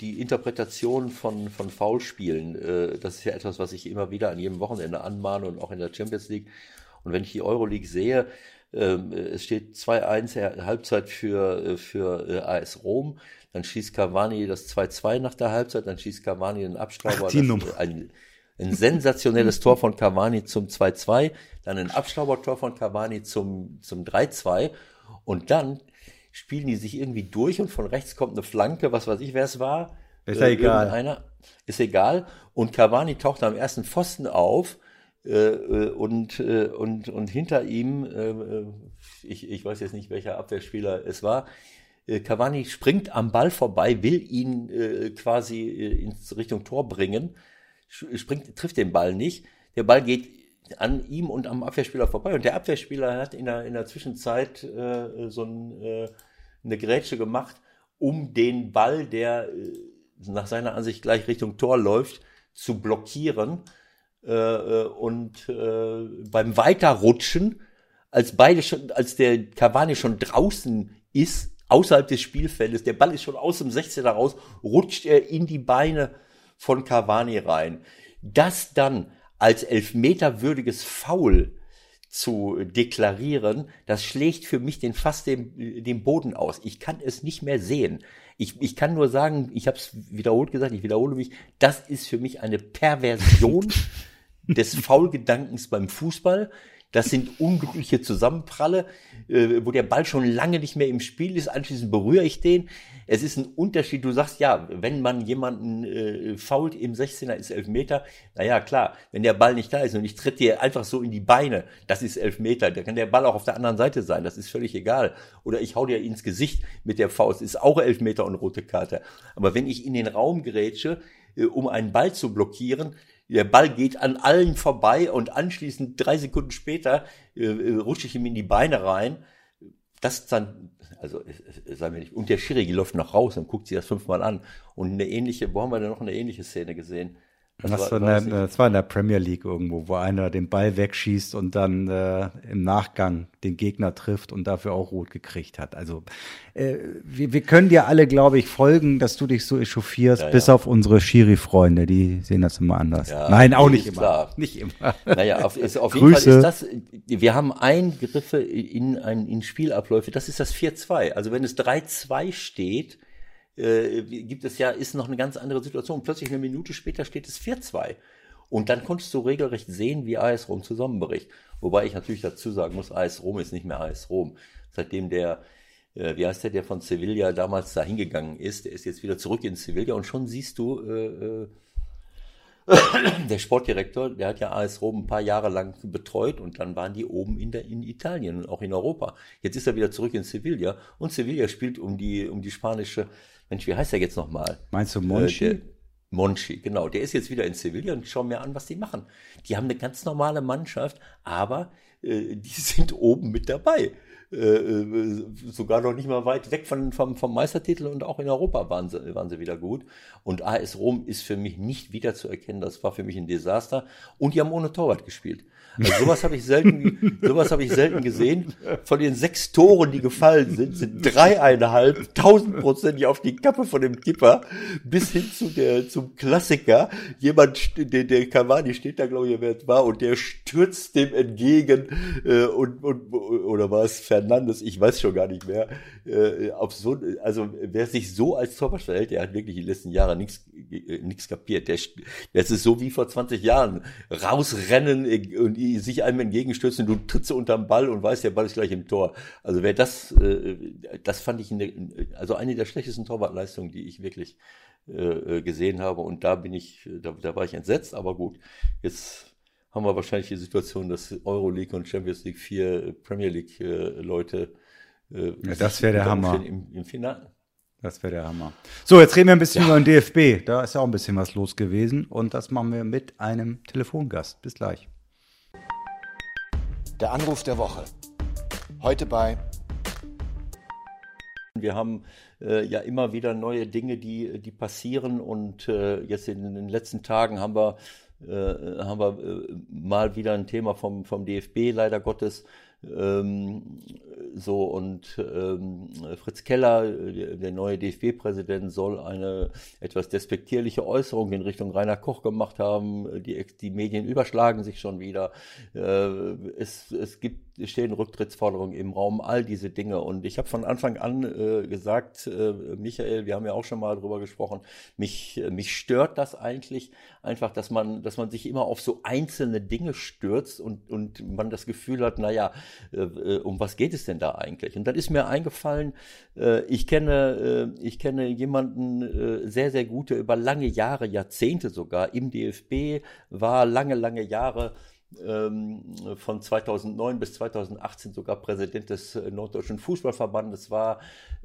Speaker 2: die Interpretation von, von Foulspielen. Äh, das ist ja etwas, was ich immer wieder an jedem Wochenende anmahne und auch in der Champions League. Und wenn ich die Euroleague sehe, äh, es steht 2-1 Halbzeit für, äh, für äh, AS Rom, dann schießt Cavani das 2-2 nach der Halbzeit, dann schießt Cavani den Abstauber. Ach, die das, ein, ein sensationelles Tor von Cavani zum 2-2, dann ein Abstaubertor von Cavani zum, zum 3-2 und dann spielen die sich irgendwie durch und von rechts kommt eine Flanke, was weiß ich, wer es war.
Speaker 3: Ist ja äh, egal. Einer,
Speaker 2: ist egal. Und Cavani taucht am ersten Pfosten auf äh, äh und, äh, und, und hinter ihm, äh, äh, ich, ich weiß jetzt nicht, welcher Abwehrspieler es war, Cavani springt am Ball vorbei, will ihn äh, quasi äh, in Richtung Tor bringen springt, trifft den Ball nicht. Der Ball geht an ihm und am Abwehrspieler vorbei. Und der Abwehrspieler hat in der, in der Zwischenzeit äh, so ein, äh, eine Grätsche gemacht, um den Ball, der äh, nach seiner Ansicht gleich Richtung Tor läuft, zu blockieren. Äh, äh und äh, beim Weiterrutschen, als beide schon, als der Cavani schon draußen ist, außerhalb des Spielfeldes, der Ball ist schon aus dem 16er raus, rutscht er in die Beine von Cavani rein. Das dann als elfmeterwürdiges Foul zu deklarieren, das schlägt für mich den fast den, den Boden aus. Ich kann es nicht mehr sehen. Ich, ich kann nur sagen, ich habe es wiederholt gesagt, ich wiederhole mich, das ist für mich eine Perversion [laughs] des Faulgedankens beim Fußball. Das sind unglückliche Zusammenpralle, äh, wo der Ball schon lange nicht mehr im Spiel ist. Anschließend berühre ich den. Es ist ein Unterschied. Du sagst, ja, wenn man jemanden äh, fault im 16er, ist elf Meter. Naja, klar, wenn der Ball nicht da ist und ich tritt dir einfach so in die Beine, das ist elf Meter. Da kann der Ball auch auf der anderen Seite sein. Das ist völlig egal. Oder ich hau dir ins Gesicht mit der Faust, ist auch elf Meter und rote Karte. Aber wenn ich in den Raum gerätsche, äh, um einen Ball zu blockieren, der Ball geht an allen vorbei und anschließend drei Sekunden später äh, äh rutsche ich ihm in die Beine rein. Das dann, also sagen wir nicht, und der Schiri läuft noch raus und guckt sich das fünfmal an. Und eine ähnliche, wo haben wir denn noch eine ähnliche Szene gesehen?
Speaker 3: Das, das, war, war, der, das war in der Premier League irgendwo, wo einer den Ball wegschießt und dann äh, im Nachgang den Gegner trifft und dafür auch rot gekriegt hat. Also äh, wir, wir können dir alle, glaube ich, folgen, dass du dich so echauffierst, ja, bis auf unsere Schiri-Freunde, die sehen das immer anders. Ja, Nein, auch nicht immer. Klar. Nicht immer.
Speaker 2: Naja, auf, ist, auf jeden Fall ist das, wir haben Eingriffe in, in, in Spielabläufe, das ist das 4-2. Also wenn es 3-2 steht, äh, gibt es ja, ist noch eine ganz andere Situation. Plötzlich eine Minute später steht es 4-2. Und dann konntest du regelrecht sehen, wie AS Rom zusammenbricht. Wobei ich natürlich dazu sagen muss, AS Rom ist nicht mehr AS Rom. Seitdem der, äh, wie heißt der, der von Sevilla damals da hingegangen ist, der ist jetzt wieder zurück in Sevilla und schon siehst du, äh, äh, [coughs] der Sportdirektor, der hat ja AS Rom ein paar Jahre lang betreut und dann waren die oben in, der, in Italien und auch in Europa. Jetzt ist er wieder zurück in Sevilla und Sevilla spielt um die, um die spanische Mensch, wie heißt der jetzt nochmal?
Speaker 3: Meinst du Monchi? Äh,
Speaker 2: Monchi, genau. Der ist jetzt wieder in Sevilla und schau mir an, was die machen. Die haben eine ganz normale Mannschaft, aber äh, die [laughs] sind oben mit dabei. Äh, äh, sogar noch nicht mal weit weg von, vom, vom Meistertitel und auch in Europa waren sie, waren sie wieder gut. Und AS Rom ist für mich nicht wiederzuerkennen. Das war für mich ein Desaster. Und die haben ohne Torwart gespielt. Also sowas habe ich selten, sowas habe ich selten gesehen. Von den sechs Toren, die gefallen sind, sind dreieinhalb tausendprozentig auf die Kappe von dem Kipper bis hin zu der, zum Klassiker. Jemand, der, der Cavani steht da, glaube ich, wer es war, und der stürzt dem entgegen, äh, und, und, oder war es Fernandes? Ich weiß schon gar nicht mehr. Äh, auf so, also, wer sich so als Torwart verhält, der hat wirklich die letzten Jahre nichts, äh, nichts kapiert. Der, das ist so wie vor 20 Jahren. Rausrennen und die sich einem entgegenstürzen, du trittst unterm Ball und weißt, der Ball ist gleich im Tor. Also wer das, äh, das fand ich, eine, also eine der schlechtesten Torwartleistungen, die ich wirklich äh, gesehen habe. Und da bin ich, da, da war ich entsetzt, aber gut. Jetzt haben wir wahrscheinlich die Situation, dass Euroleague und Champions League vier Premier League äh, Leute
Speaker 3: äh, ja, das wäre der Hammer. Im, im Finale. Das wäre der Hammer. So, jetzt reden wir ein bisschen ja. über den DFB. Da ist ja auch ein bisschen was los gewesen. Und das machen wir mit einem Telefongast. Bis gleich.
Speaker 1: Der Anruf der Woche. Heute bei.
Speaker 2: Wir haben äh, ja immer wieder neue Dinge, die, die passieren. Und äh, jetzt in, den letzten Tagen haben wir, äh, haben wir äh, mal wieder ein Thema vom, vom DFB, leider Gottes. Ähm, so und ähm, Fritz Keller, der, der neue DFB-Präsident, soll eine etwas despektierliche Äußerung in Richtung Rainer Koch gemacht haben. Die, die Medien überschlagen sich schon wieder. Äh, es, es gibt stehen Rücktrittsforderungen im Raum, all diese Dinge. Und ich habe von Anfang an äh, gesagt, äh, Michael, wir haben ja auch schon mal drüber gesprochen, mich, äh, mich stört das eigentlich einfach, dass man, dass man sich immer auf so einzelne Dinge stürzt und, und man das Gefühl hat, naja, äh, äh, um was geht es denn da eigentlich? Und dann ist mir eingefallen, äh, ich kenne, äh, ich kenne jemanden äh, sehr, sehr gut, der über lange Jahre, Jahrzehnte sogar im DFB war, lange, lange Jahre ähm, von 2009 bis 2018 sogar Präsident des äh, Norddeutschen Fußballverbandes war,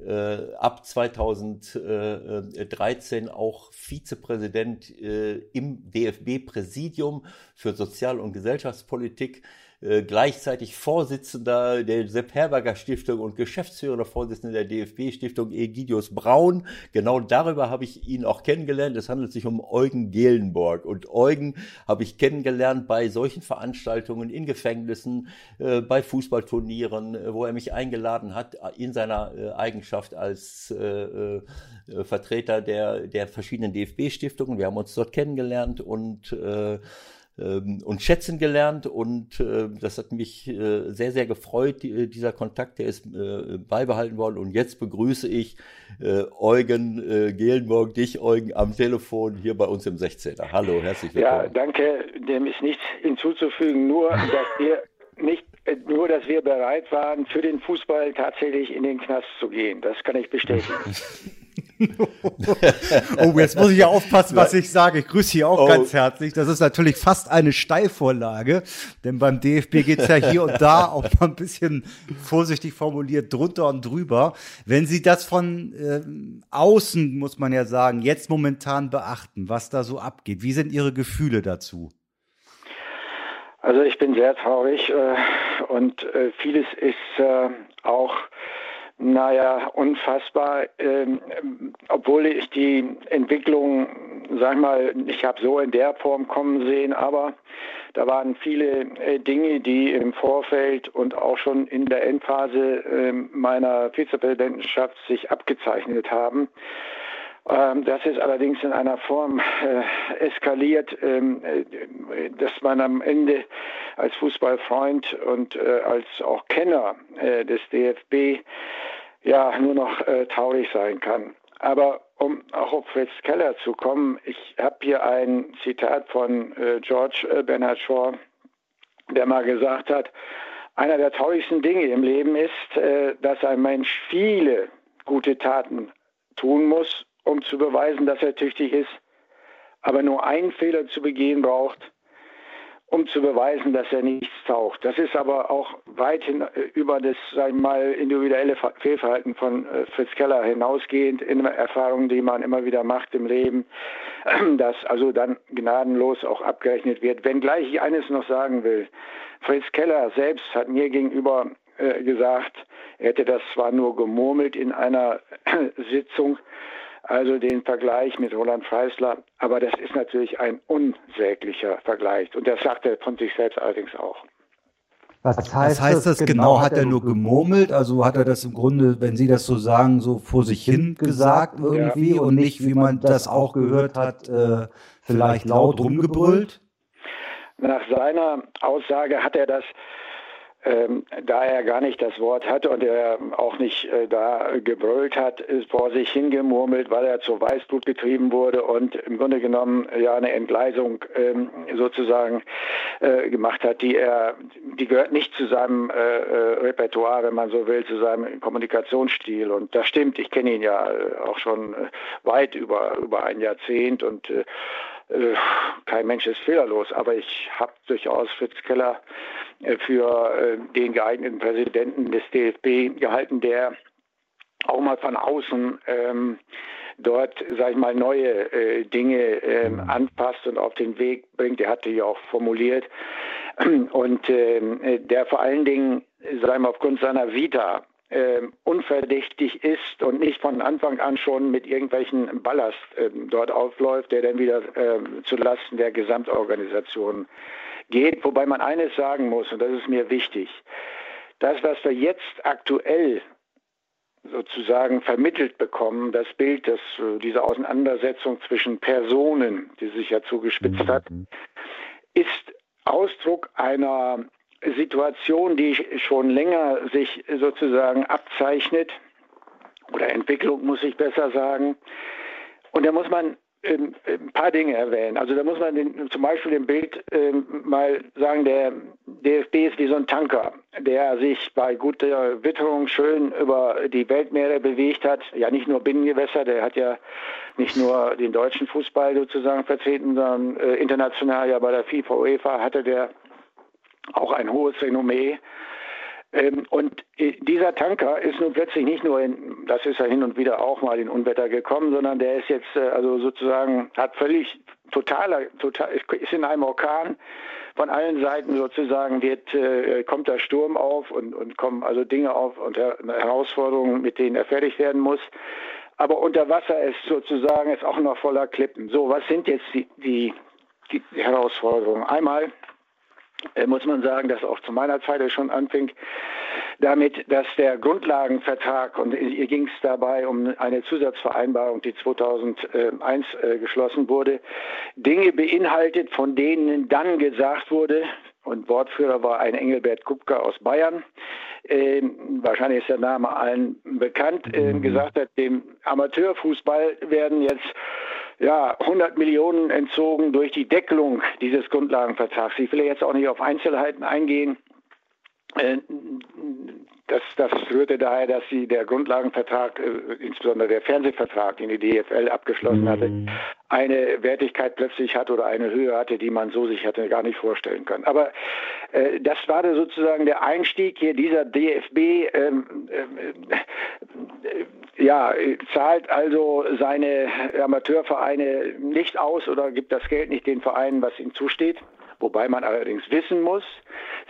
Speaker 2: äh, ab 2013 auch Vizepräsident äh, im DFB-Präsidium für Sozial- und Gesellschaftspolitik äh, gleichzeitig Vorsitzender der Sepp Herberger Stiftung und Geschäftsführer Vorsitzender der DFB Stiftung Egidius Braun. Genau darüber habe ich ihn auch kennengelernt. Es handelt sich um Eugen Gelenborg. Und Eugen habe ich kennengelernt bei solchen Veranstaltungen in Gefängnissen, äh, bei Fußballturnieren, äh, wo er mich eingeladen hat in seiner äh, Eigenschaft als äh, äh, Vertreter der, der verschiedenen DFB-Stiftungen. Wir haben uns dort kennengelernt und ähm, und schätzen gelernt und äh, das hat mich äh, sehr, sehr gefreut, die, dieser Kontakt, der ist äh, beibehalten worden und jetzt begrüße ich äh, Eugen äh, Gehlenburg, dich Eugen am Telefon hier bei uns im 16er. Hallo, herzlich willkommen.
Speaker 4: Ja, danke, dem ist nichts hinzuzufügen, nur dass wir nicht nur, dass wir bereit waren, für den Fußball tatsächlich in den Knast zu gehen. Das kann ich bestätigen. [laughs] [laughs]
Speaker 3: oh, jetzt muss ich ja aufpassen, was ich sage. Ich grüße Sie auch oh. ganz herzlich. Das ist natürlich fast eine Steilvorlage, denn beim DFB geht's ja hier und da auch mal ein bisschen vorsichtig formuliert drunter und drüber. Wenn Sie das von äh, außen, muss man ja sagen, jetzt momentan beachten, was da so abgeht, wie sind Ihre Gefühle dazu?
Speaker 4: Also ich bin sehr traurig äh, und äh, vieles ist äh, auch naja, unfassbar, ähm, obwohl ich die Entwicklung, sag mal, ich habe so in der Form kommen sehen, aber da waren viele äh, Dinge, die im Vorfeld und auch schon in der Endphase äh, meiner Vizepräsidentenschaft sich abgezeichnet haben. Ähm, das ist allerdings in einer Form äh, eskaliert, ähm, äh, dass man am Ende als Fußballfreund und äh, als auch Kenner äh, des DFB ja nur noch äh, traurig sein kann. Aber um auch auf Fritz Keller zu kommen, ich habe hier ein Zitat von äh, George Bernard Shaw, der mal gesagt hat, einer der traurigsten Dinge im Leben ist, dass ein Mensch viele gute Taten tun muss, um zu beweisen, dass er tüchtig ist, aber nur einen Fehler zu begehen braucht, um zu beweisen, dass er nichts taucht. Das ist aber auch weit hin, äh, über das, sagen wir mal, individuelle Fehlverhalten von äh, Fritz Keller hinausgehend in Erfahrungen, die man immer wieder macht im Leben, [clears throat] dass also dann gnadenlos auch abgerechnet wird. Wenngleich ich eines noch sagen will, Fritz Keller selbst hat mir gegenüber äh, gesagt, er hätte das zwar nur gemurmelt in einer [clears throat] Sitzung, also den Vergleich mit Roland Freisler. Aber das ist natürlich ein unsäglicher Vergleich. Und das sagt er von sich selbst allerdings auch.
Speaker 3: Was heißt, Was heißt das, das genau? Hat er nur gemurmelt? Also hat er das im Grunde, wenn Sie das so sagen, so vor sich hin gesagt irgendwie ja. und nicht, wie man das auch gehört hat, äh, vielleicht laut rumgebrüllt?
Speaker 4: Nach seiner Aussage hat er das ähm, da er gar nicht das Wort hatte und er auch nicht äh, da gebrüllt hat, ist vor sich hingemurmelt, weil er zu Weißblut getrieben wurde und im Grunde genommen ja eine Entgleisung ähm, sozusagen äh, gemacht hat, die er, die gehört nicht zu seinem äh, äh Repertoire, wenn man so will, zu seinem Kommunikationsstil. Und das stimmt, ich kenne ihn ja äh, auch schon äh, weit über, über ein Jahrzehnt und kein Mensch ist fehlerlos, aber ich habe durchaus Fritz Keller für äh, den geeigneten Präsidenten des DFB gehalten, der auch mal von außen ähm, dort, sage ich mal, neue äh, Dinge ähm, anpasst und auf den Weg bringt. Er hatte ja auch formuliert und ähm, der vor allen Dingen, sagen wir, aufgrund seiner Vita äh, unverdächtig ist und nicht von Anfang an schon mit irgendwelchen Ballast äh, dort aufläuft, der dann wieder äh, zu der Gesamtorganisation geht. Wobei man eines sagen muss, und das ist mir wichtig, das, was wir jetzt aktuell sozusagen vermittelt bekommen, das Bild, das, äh, diese Auseinandersetzung zwischen Personen, die sich ja zugespitzt hat, mhm. ist Ausdruck einer Situation, die schon länger sich sozusagen abzeichnet, oder Entwicklung muss ich besser sagen. Und da muss man ähm, ein paar Dinge erwähnen. Also da muss man den, zum Beispiel im Bild ähm, mal sagen, der DFB ist wie so ein Tanker, der sich bei guter Witterung schön über die Weltmeere bewegt hat. Ja, nicht nur Binnengewässer, der hat ja nicht nur den deutschen Fußball sozusagen vertreten, sondern äh, international ja bei der FIFA, UEFA hatte der auch ein hohes Renommee. Ähm, und äh, dieser Tanker ist nun plötzlich nicht nur in, das ist ja hin und wieder auch mal in Unwetter gekommen, sondern der ist jetzt äh, also sozusagen, hat völlig totaler, total, ist in einem Orkan. Von allen Seiten sozusagen wird, äh, kommt der Sturm auf und, und kommen also Dinge auf und Herausforderungen, mit denen er fertig werden muss. Aber unter Wasser ist sozusagen ist auch noch voller Klippen. So, was sind jetzt die, die, die Herausforderungen? Einmal muss man sagen, dass auch zu meiner Zeit schon anfing, damit, dass der Grundlagenvertrag, und hier ging es dabei um eine Zusatzvereinbarung, die 2001 äh, geschlossen wurde, Dinge beinhaltet, von denen dann gesagt wurde, und Wortführer war ein Engelbert Kupka aus Bayern, äh, wahrscheinlich ist der Name allen bekannt, äh, gesagt hat, dem Amateurfußball werden jetzt ja, 100 Millionen entzogen durch die Deckelung dieses Grundlagenvertrags. Ich will jetzt auch nicht auf Einzelheiten eingehen. Äh, das, das rührte daher, dass sie der Grundlagenvertrag, äh, insbesondere der Fernsehvertrag, den die DFL abgeschlossen hatte, mhm. eine Wertigkeit plötzlich hatte oder eine Höhe hatte, die man so sich hätte gar nicht vorstellen können. Aber äh, das war da sozusagen der Einstieg hier dieser DFB. Ähm, äh, ja, zahlt also seine Amateurvereine nicht aus oder gibt das Geld nicht den Vereinen, was ihm zusteht. Wobei man allerdings wissen muss,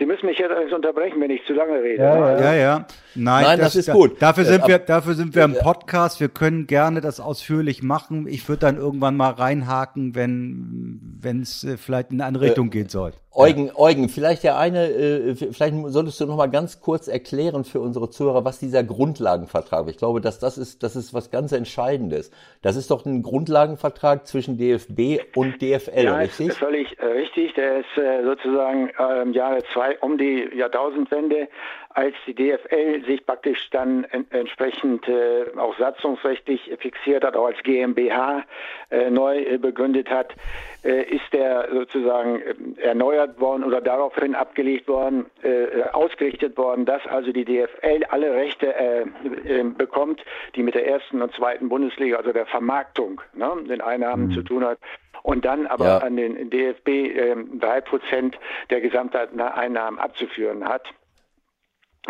Speaker 4: Sie müssen mich jetzt unterbrechen, wenn ich zu lange rede.
Speaker 3: Ja, ja. ja, ja. Nein, Nein das, das, ist gut. Dafür sind, äh, wir, dafür sind wir im Podcast. Wir können gerne das ausführlich machen. Ich würde dann irgendwann mal reinhaken, wenn es äh, vielleicht in eine andere Richtung äh, gehen soll.
Speaker 2: Eugen, Eugen, vielleicht der eine, äh, vielleicht solltest du noch mal ganz kurz erklären für unsere Zuhörer, was dieser Grundlagenvertrag. Ich glaube, dass das ist, das ist was ganz Entscheidendes. Das ist doch ein Grundlagenvertrag zwischen DFB und DFL,
Speaker 4: ja,
Speaker 2: richtig?
Speaker 4: Ist völlig äh, richtig. Der ist äh, sozusagen äh, im Jahre zwei um die Jahrtausendwende als die DFL sich praktisch dann en entsprechend äh, auch satzungsrechtlich fixiert hat, auch als GmbH äh, neu äh, begründet hat, ist der sozusagen erneuert worden oder daraufhin abgelegt worden, ausgerichtet worden, dass also die DFL alle Rechte bekommt, die mit der ersten und zweiten Bundesliga, also der Vermarktung, ne, den Einnahmen mhm. zu tun hat und dann aber ja. an den DFB drei Prozent der Gesamteinnahmen abzuführen hat.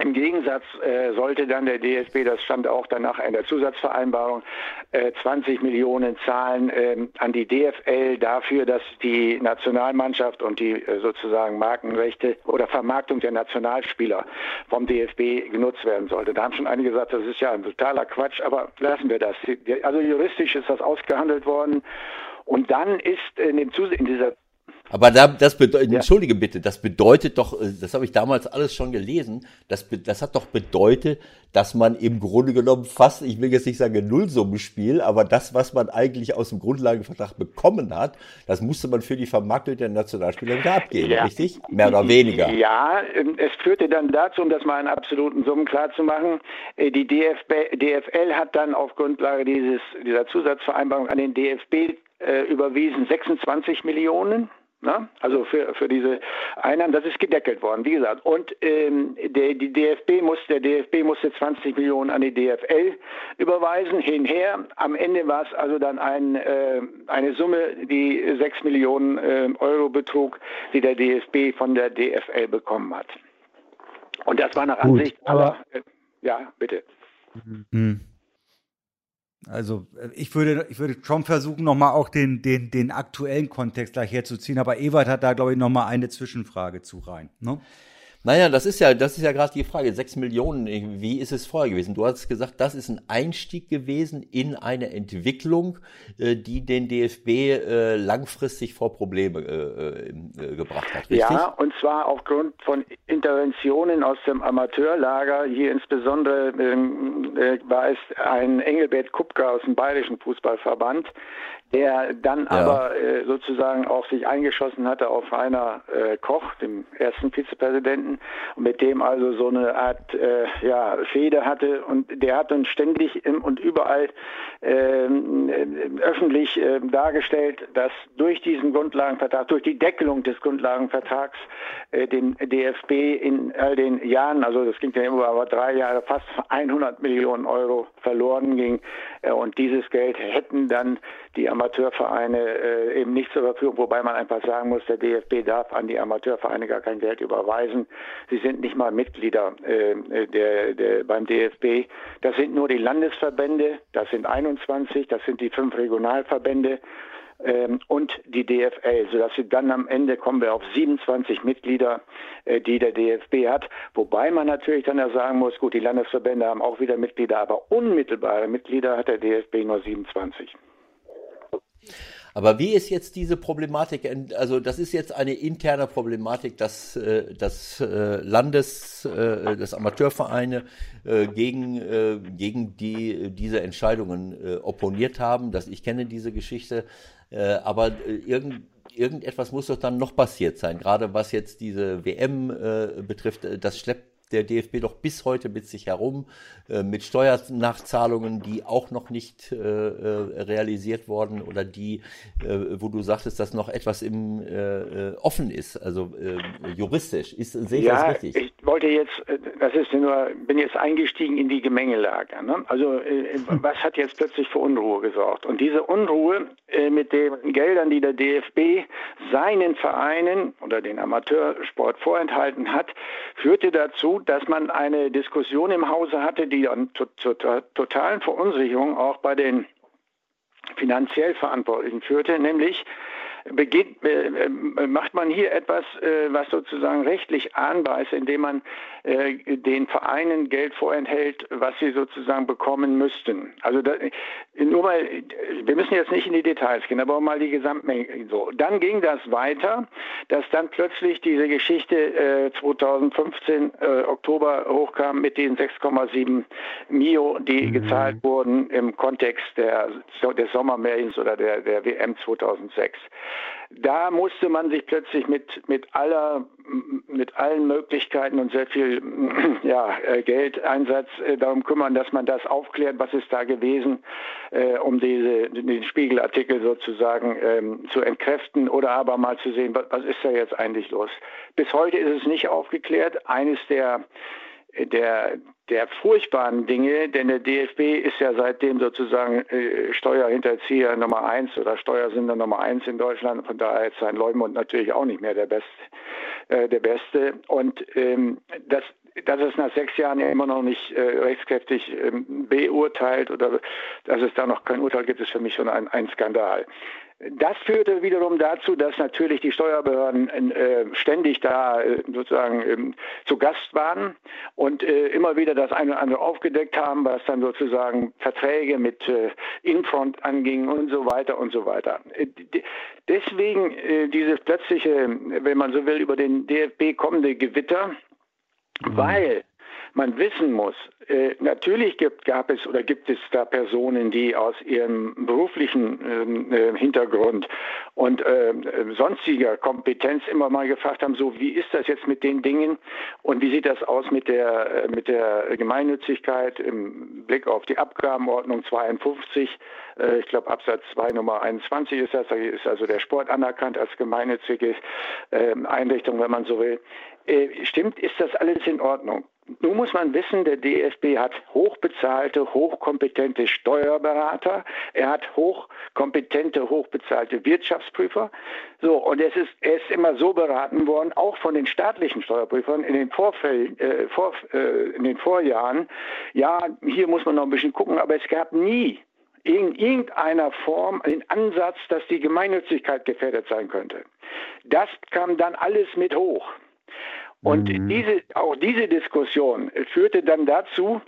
Speaker 4: Im Gegensatz äh, sollte dann der DFB, das stand auch danach in der Zusatzvereinbarung, äh, 20 Millionen zahlen äh, an die DFL dafür, dass die Nationalmannschaft und die äh, sozusagen Markenrechte oder Vermarktung der Nationalspieler vom DFB genutzt werden sollte. Da haben schon einige gesagt, das ist ja ein totaler Quatsch, aber lassen wir das. Also juristisch ist das ausgehandelt worden. Und dann ist in, dem in dieser
Speaker 2: aber da, das bedeutet, ja. entschuldige bitte, das bedeutet doch, äh, das habe ich damals alles schon gelesen, das, das hat doch bedeutet, dass man im Grunde genommen fast, ich will jetzt nicht sagen Nullsummenspiel, aber das, was man eigentlich aus dem Grundlagenvertrag bekommen hat, das musste man für die Vermarktung der Nationalspieler wieder abgeben, ja. richtig? Mehr oder weniger.
Speaker 4: Ja, ähm, es führte dann dazu, um das mal in absoluten Summen klarzumachen, äh, die DFB, DFL hat dann auf Grundlage dieses, dieser Zusatzvereinbarung an den DFB äh, überwiesen 26 Millionen Ne? Also für, für diese Einnahmen, das ist gedeckelt worden, wie gesagt. Und ähm, der, die DFB muss, der DFB musste 20 Millionen an die DFL überweisen, hinher. Am Ende war es also dann ein, äh, eine Summe, die 6 Millionen äh, Euro betrug, die der DFB von der DFL bekommen hat. Und das war nach Gut, Ansicht aller, äh, ja, bitte.
Speaker 3: Mhm. Also äh, ich würde, ich würde schon versuchen, nochmal auch den, den, den aktuellen Kontext gleich herzuziehen, aber Ewald hat da, glaube ich, nochmal eine Zwischenfrage zu rein. Ne?
Speaker 2: Naja, das ist ja, das ist ja gerade die Frage. Sechs Millionen, wie ist es vorher gewesen? Du hast gesagt, das ist ein Einstieg gewesen in eine Entwicklung, äh, die den DFB äh, langfristig vor Probleme äh, äh, gebracht hat. Richtig?
Speaker 4: Ja, und zwar aufgrund von Interventionen aus dem Amateurlager. Hier insbesondere ähm, äh, war es ein Engelbert Kupka aus dem Bayerischen Fußballverband, der dann ja. aber äh, sozusagen auch sich eingeschossen hatte auf Rainer äh, Koch, dem ersten Vizepräsidenten, mit dem also so eine Art äh, ja, Fehde hatte und der hat uns ständig im, und überall ähm, äh, öffentlich äh, dargestellt, dass durch diesen Grundlagenvertrag, durch die Deckelung des Grundlagenvertrags äh, dem DFB in all den Jahren, also das ging ja immer aber drei Jahre, fast 100 Millionen Euro verloren ging und dieses Geld hätten dann die Amateurvereine äh, eben nicht zur Verfügung, wobei man einfach sagen muss, der DFB darf an die Amateurvereine gar kein Geld überweisen. Sie sind nicht mal Mitglieder äh, der, der, beim DFB. Das sind nur die Landesverbände, das sind 21, das sind die fünf Regionalverbände ähm, und die DFL, sodass sie dann am Ende kommen wir auf 27 Mitglieder, äh, die der DFB hat. Wobei man natürlich dann ja sagen muss, gut, die Landesverbände haben auch wieder Mitglieder, aber unmittelbare Mitglieder hat der DFB nur 27.
Speaker 2: Aber wie ist jetzt diese Problematik? Also das ist jetzt eine interne Problematik, dass das Landes, das Amateurvereine gegen gegen die diese Entscheidungen opponiert haben. Dass ich kenne diese Geschichte, aber irgend irgendetwas muss doch dann noch passiert sein, gerade was jetzt diese WM äh, betrifft. Das schleppt der DFB doch bis heute mit sich herum, äh, mit Steuernachzahlungen, die auch noch nicht äh, äh, realisiert wurden oder die, äh, wo du sagtest, dass noch etwas im äh, äh, offen ist, also juristisch. Ist, sehe ich
Speaker 4: ja,
Speaker 2: das richtig?
Speaker 4: Ich wollte jetzt, das ist nur, bin jetzt eingestiegen in die Gemengelage. Ne? Also was hat jetzt plötzlich für Unruhe gesorgt? Und diese Unruhe mit den Geldern, die der DFB seinen Vereinen oder den Amateursport vorenthalten hat, führte dazu, dass man eine Diskussion im Hause hatte, die dann zur totalen Verunsicherung auch bei den finanziell Verantwortlichen führte, nämlich beginnt, äh, äh, macht man hier etwas, äh, was sozusagen rechtlich anweist, indem man äh, den Vereinen Geld vorenthält, was sie sozusagen bekommen müssten. Also da, nur mal, wir müssen jetzt nicht in die Details gehen, aber mal die Gesamtmenge so. Dann ging das weiter, dass dann plötzlich diese Geschichte 2015 äh, Oktober hochkam mit den 6,7 Mio, die mhm. gezahlt wurden im Kontext der, des Sommermärchens oder der, der WM 2006 da musste man sich plötzlich mit, mit aller, mit allen Möglichkeiten und sehr viel, [clears throat] ja, äh, Geldeinsatz äh, darum kümmern, dass man das aufklärt, was ist da gewesen, äh, um diese, den Spiegelartikel sozusagen ähm, zu entkräften oder aber mal zu sehen, was, was ist da jetzt eigentlich los. Bis heute ist es nicht aufgeklärt. Eines der der, der furchtbaren Dinge, denn der DFB ist ja seitdem sozusagen äh, Steuerhinterzieher Nummer eins oder Steuersünder Nummer eins in Deutschland. Von daher ist sein Leumund natürlich auch nicht mehr der Beste. Äh, der Beste. Und ähm, das, dass es nach sechs Jahren ja immer noch nicht äh, rechtskräftig ähm, beurteilt oder dass es da noch kein Urteil gibt, ist für mich schon ein, ein Skandal. Das führte wiederum dazu, dass natürlich die Steuerbehörden äh, ständig da äh, sozusagen ähm, zu Gast waren und äh, immer wieder das eine oder andere aufgedeckt haben, was dann sozusagen Verträge mit äh, Infront anging und so weiter und so weiter. Äh, deswegen äh, dieses plötzliche, wenn man so will, über den DFB kommende Gewitter, mhm. weil man wissen muss, äh, natürlich gibt, gab es oder gibt es da Personen, die aus ihrem beruflichen ähm, äh, Hintergrund und äh, sonstiger Kompetenz immer mal gefragt haben, so wie ist das jetzt mit den Dingen und wie sieht das aus mit der, äh, mit der Gemeinnützigkeit im Blick auf die Abgabenordnung 52, äh, ich glaube Absatz 2 Nummer 21 ist das, da ist also der Sport anerkannt als gemeinnützige ähm, Einrichtung, wenn man so will. Äh, stimmt, ist das alles in Ordnung? Nun muss man wissen, der DFB hat hochbezahlte, hochkompetente Steuerberater, er hat hochkompetente, hochbezahlte Wirtschaftsprüfer. So, und es ist, er ist immer so beraten worden, auch von den staatlichen Steuerprüfern in den Vorfällen, äh, vor, äh, in den Vorjahren. Ja, hier muss man noch ein bisschen gucken, aber es gab nie in irgendeiner Form den Ansatz, dass die Gemeinnützigkeit gefährdet sein könnte. Das kam dann alles mit hoch. Und mhm. diese, auch diese Diskussion führte dann dazu,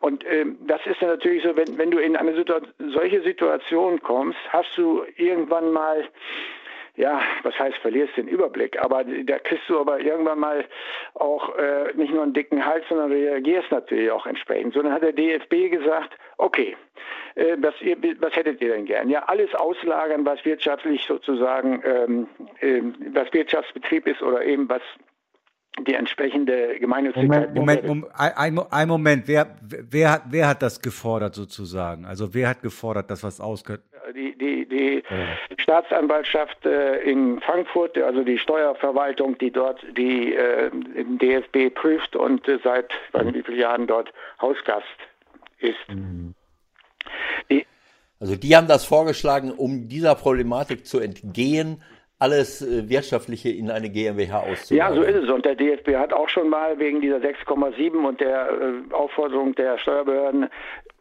Speaker 4: und ähm, das ist ja natürlich so, wenn, wenn du in eine Situ solche Situation kommst, hast du irgendwann mal, ja, was heißt, verlierst den Überblick, aber da kriegst du aber irgendwann mal auch äh, nicht nur einen dicken Hals, sondern reagierst natürlich auch entsprechend. So, dann hat der DFB gesagt, okay, äh, was, ihr, was hättet ihr denn gern? Ja, alles auslagern, was wirtschaftlich sozusagen, ähm, äh, was Wirtschaftsbetrieb ist oder eben was die entsprechende Gemeinnützigkeit.
Speaker 3: Moment, Moment, ein, ein, Moment, wer, wer, wer hat das gefordert sozusagen? Also wer hat gefordert, dass was ausgehört?
Speaker 4: Die, die, die ja. Staatsanwaltschaft äh, in Frankfurt, also die Steuerverwaltung, die dort die äh, den DFB prüft und äh, seit weiß nicht wie vielen Jahren dort Hausgast ist. Mhm.
Speaker 2: Die, also die haben das vorgeschlagen, um dieser Problematik zu entgehen, alles äh, Wirtschaftliche in eine GmbH auszubauen.
Speaker 4: Ja, so ist es. Und der DFB hat auch schon mal wegen dieser 6,7 und der äh, Aufforderung der Steuerbehörden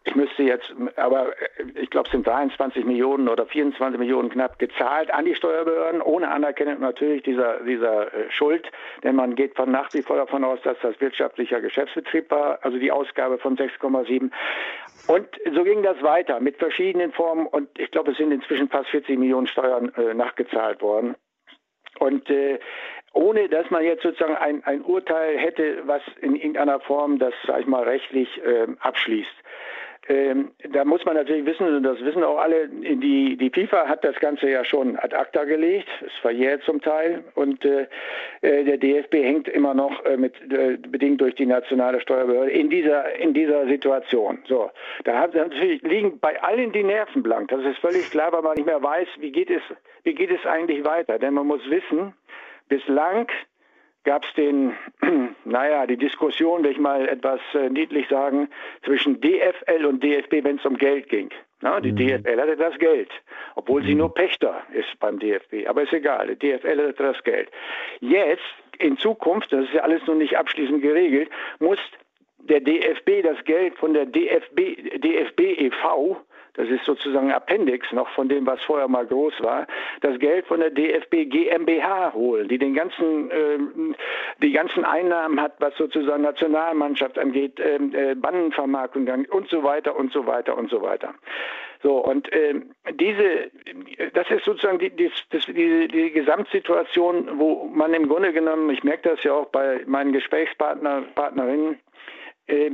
Speaker 4: ich müsste jetzt, aber ich glaube, es sind 23 Millionen oder 24 Millionen knapp gezahlt an die Steuerbehörden, ohne Anerkennung natürlich dieser, dieser äh, Schuld. Denn man geht von nach wie vor davon aus, dass das wirtschaftlicher Geschäftsbetrieb war, also die Ausgabe von 6,7. Und so ging das weiter mit verschiedenen Formen und ich glaube, es sind inzwischen fast 40 Millionen Steuern äh, nachgezahlt worden. Und äh, ohne dass man jetzt sozusagen ein, ein Urteil hätte, was in irgendeiner Form das, sag ich mal, rechtlich äh, abschließt. Ähm, da muss man natürlich wissen, und das wissen auch alle, die, die FIFA hat das Ganze ja schon ad acta gelegt, es verjährt zum Teil. Und äh, äh der DFB hängt immer noch äh, mit, äh, bedingt durch die nationale Steuerbehörde in dieser, in dieser Situation. So, da hat, natürlich liegen bei allen die Nerven blank, das ist völlig klar, weil man nicht mehr weiß, wie geht es, wie geht es eigentlich weiter, denn man muss wissen, bislang gab es den, [clears throat] naja, die Diskussion, will ich mal etwas äh, niedlich sagen, zwischen DFL und DFB, wenn es um Geld ging. Na, die mhm. DFL hatte das Geld, obwohl sie mhm. nur Pächter ist beim DFB. Aber ist egal, die DFL hatte das Geld. Jetzt, in Zukunft, das ist ja alles noch nicht abschließend geregelt, muss der DFB das Geld von der DFB, DFB e.V das ist sozusagen Appendix noch von dem, was vorher mal groß war, das Geld von der DFB GmbH holen, die den ganzen, äh, die ganzen Einnahmen hat, was sozusagen Nationalmannschaft angeht, ähm, äh, Bannenvermarktung und so weiter und so weiter und so weiter. So, und äh, diese, das ist sozusagen die, die, die, die Gesamtsituation, wo man im Grunde genommen, ich merke das ja auch bei meinen Gesprächspartner, Partnerinnen, äh, äh,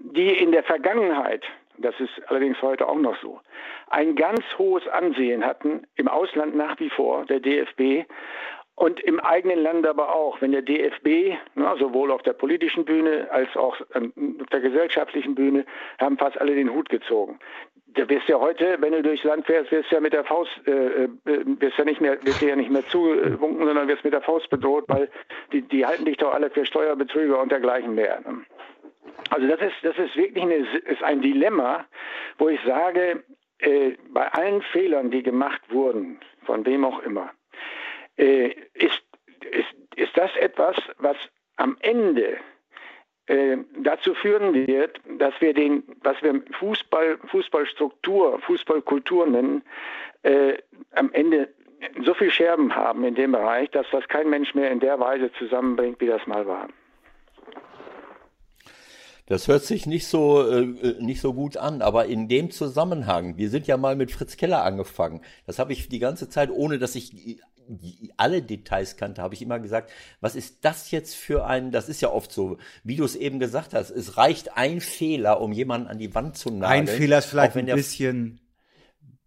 Speaker 4: die in der Vergangenheit das ist allerdings heute auch noch so, ein ganz hohes Ansehen hatten, im Ausland nach wie vor, der DFB, und im eigenen Land aber auch, wenn der DFB, na, sowohl auf der politischen Bühne als auch ähm, auf der gesellschaftlichen Bühne, haben fast alle den Hut gezogen. Da wirst ja heute, wenn du durchs Land fährst, wirst ja mit der Faust, äh, äh, wirst ja nicht mehr, wirst ja nicht mehr zuwunken, sondern wirst mit der Faust bedroht, weil die, die halten dich doch alle für Steuerbetrüger und dergleichen mehr. Also das ist, das ist wirklich eine, ist ein Dilemma, wo ich sage, äh, bei allen Fehlern, die gemacht wurden, von wem auch immer, äh, ist, ist, ist das etwas, was am Ende äh, dazu führen wird, dass wir den, was wir Fußball, Fußballstruktur, Fußballkultur nennen, äh, am Ende so viel Scherben haben in dem Bereich, dass das kein Mensch mehr in der Weise zusammenbringt, wie das mal war.
Speaker 2: Das hört sich nicht so, äh, äh, nicht so gut an, aber in dem Zusammenhang, wir sind ja mal mit Fritz Keller angefangen. Das habe ich die ganze Zeit, ohne dass ich alle Details kannte, habe ich immer gesagt, was ist das jetzt für ein, das ist ja oft so, wie du es eben gesagt hast, es reicht ein Fehler, um jemanden an die Wand zu nageln.
Speaker 3: Ein Fehler ist vielleicht ein bisschen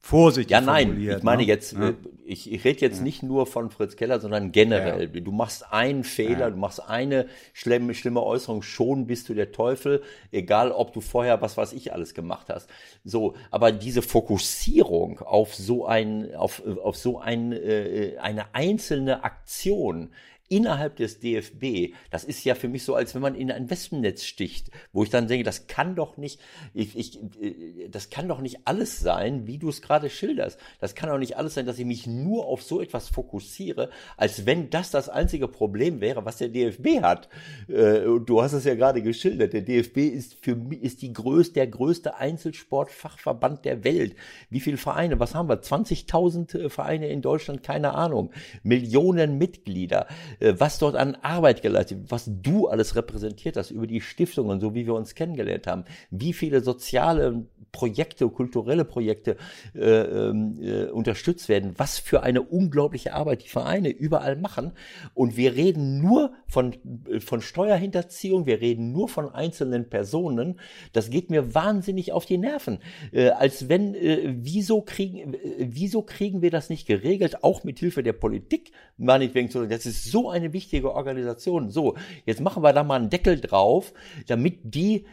Speaker 3: vorsichtig
Speaker 2: Ja, nein, ich meine ne? jetzt, ja. Äh, ich, ich rede jetzt ja. nicht nur von Fritz Keller, sondern generell. Ja. Du machst einen Fehler, du machst eine schlimme, schlimme Äußerung, schon bist du der Teufel, egal ob du vorher was weiß ich alles gemacht hast. So, aber diese Fokussierung auf so ein, auf, auf so ein, äh, eine einzelne Aktion, innerhalb des DFB, das ist ja für mich so, als wenn man in ein Wespennetz sticht, wo ich dann denke, das kann doch nicht, ich, ich, äh, das kann doch nicht alles sein, wie du es gerade schilderst. Das kann doch nicht alles sein, dass ich mich nur auf so etwas fokussiere, als wenn das das einzige Problem wäre, was der DFB hat. Äh, du hast es ja gerade geschildert. Der DFB ist für mich ist die größte, der größte Einzelsportfachverband der Welt. Wie viele Vereine? Was haben wir? 20.000 äh, Vereine in Deutschland? Keine Ahnung. Millionen Mitglieder. Äh, was dort an Arbeit geleistet wird, was du alles repräsentiert hast über die Stiftungen, so wie wir uns kennengelernt haben, wie viele soziale Projekte, kulturelle Projekte äh, ähm, äh, unterstützt werden, was für eine unglaubliche Arbeit die Vereine überall machen. Und wir reden nur von, äh, von Steuerhinterziehung, wir reden nur von einzelnen Personen. Das geht mir wahnsinnig auf die Nerven. Äh, als wenn, äh, wieso, kriegen, wieso kriegen wir das nicht geregelt, auch mit Hilfe der Politik, meinetwegen zu sagen, das ist so eine wichtige Organisation. So, jetzt machen wir da mal einen Deckel drauf, damit die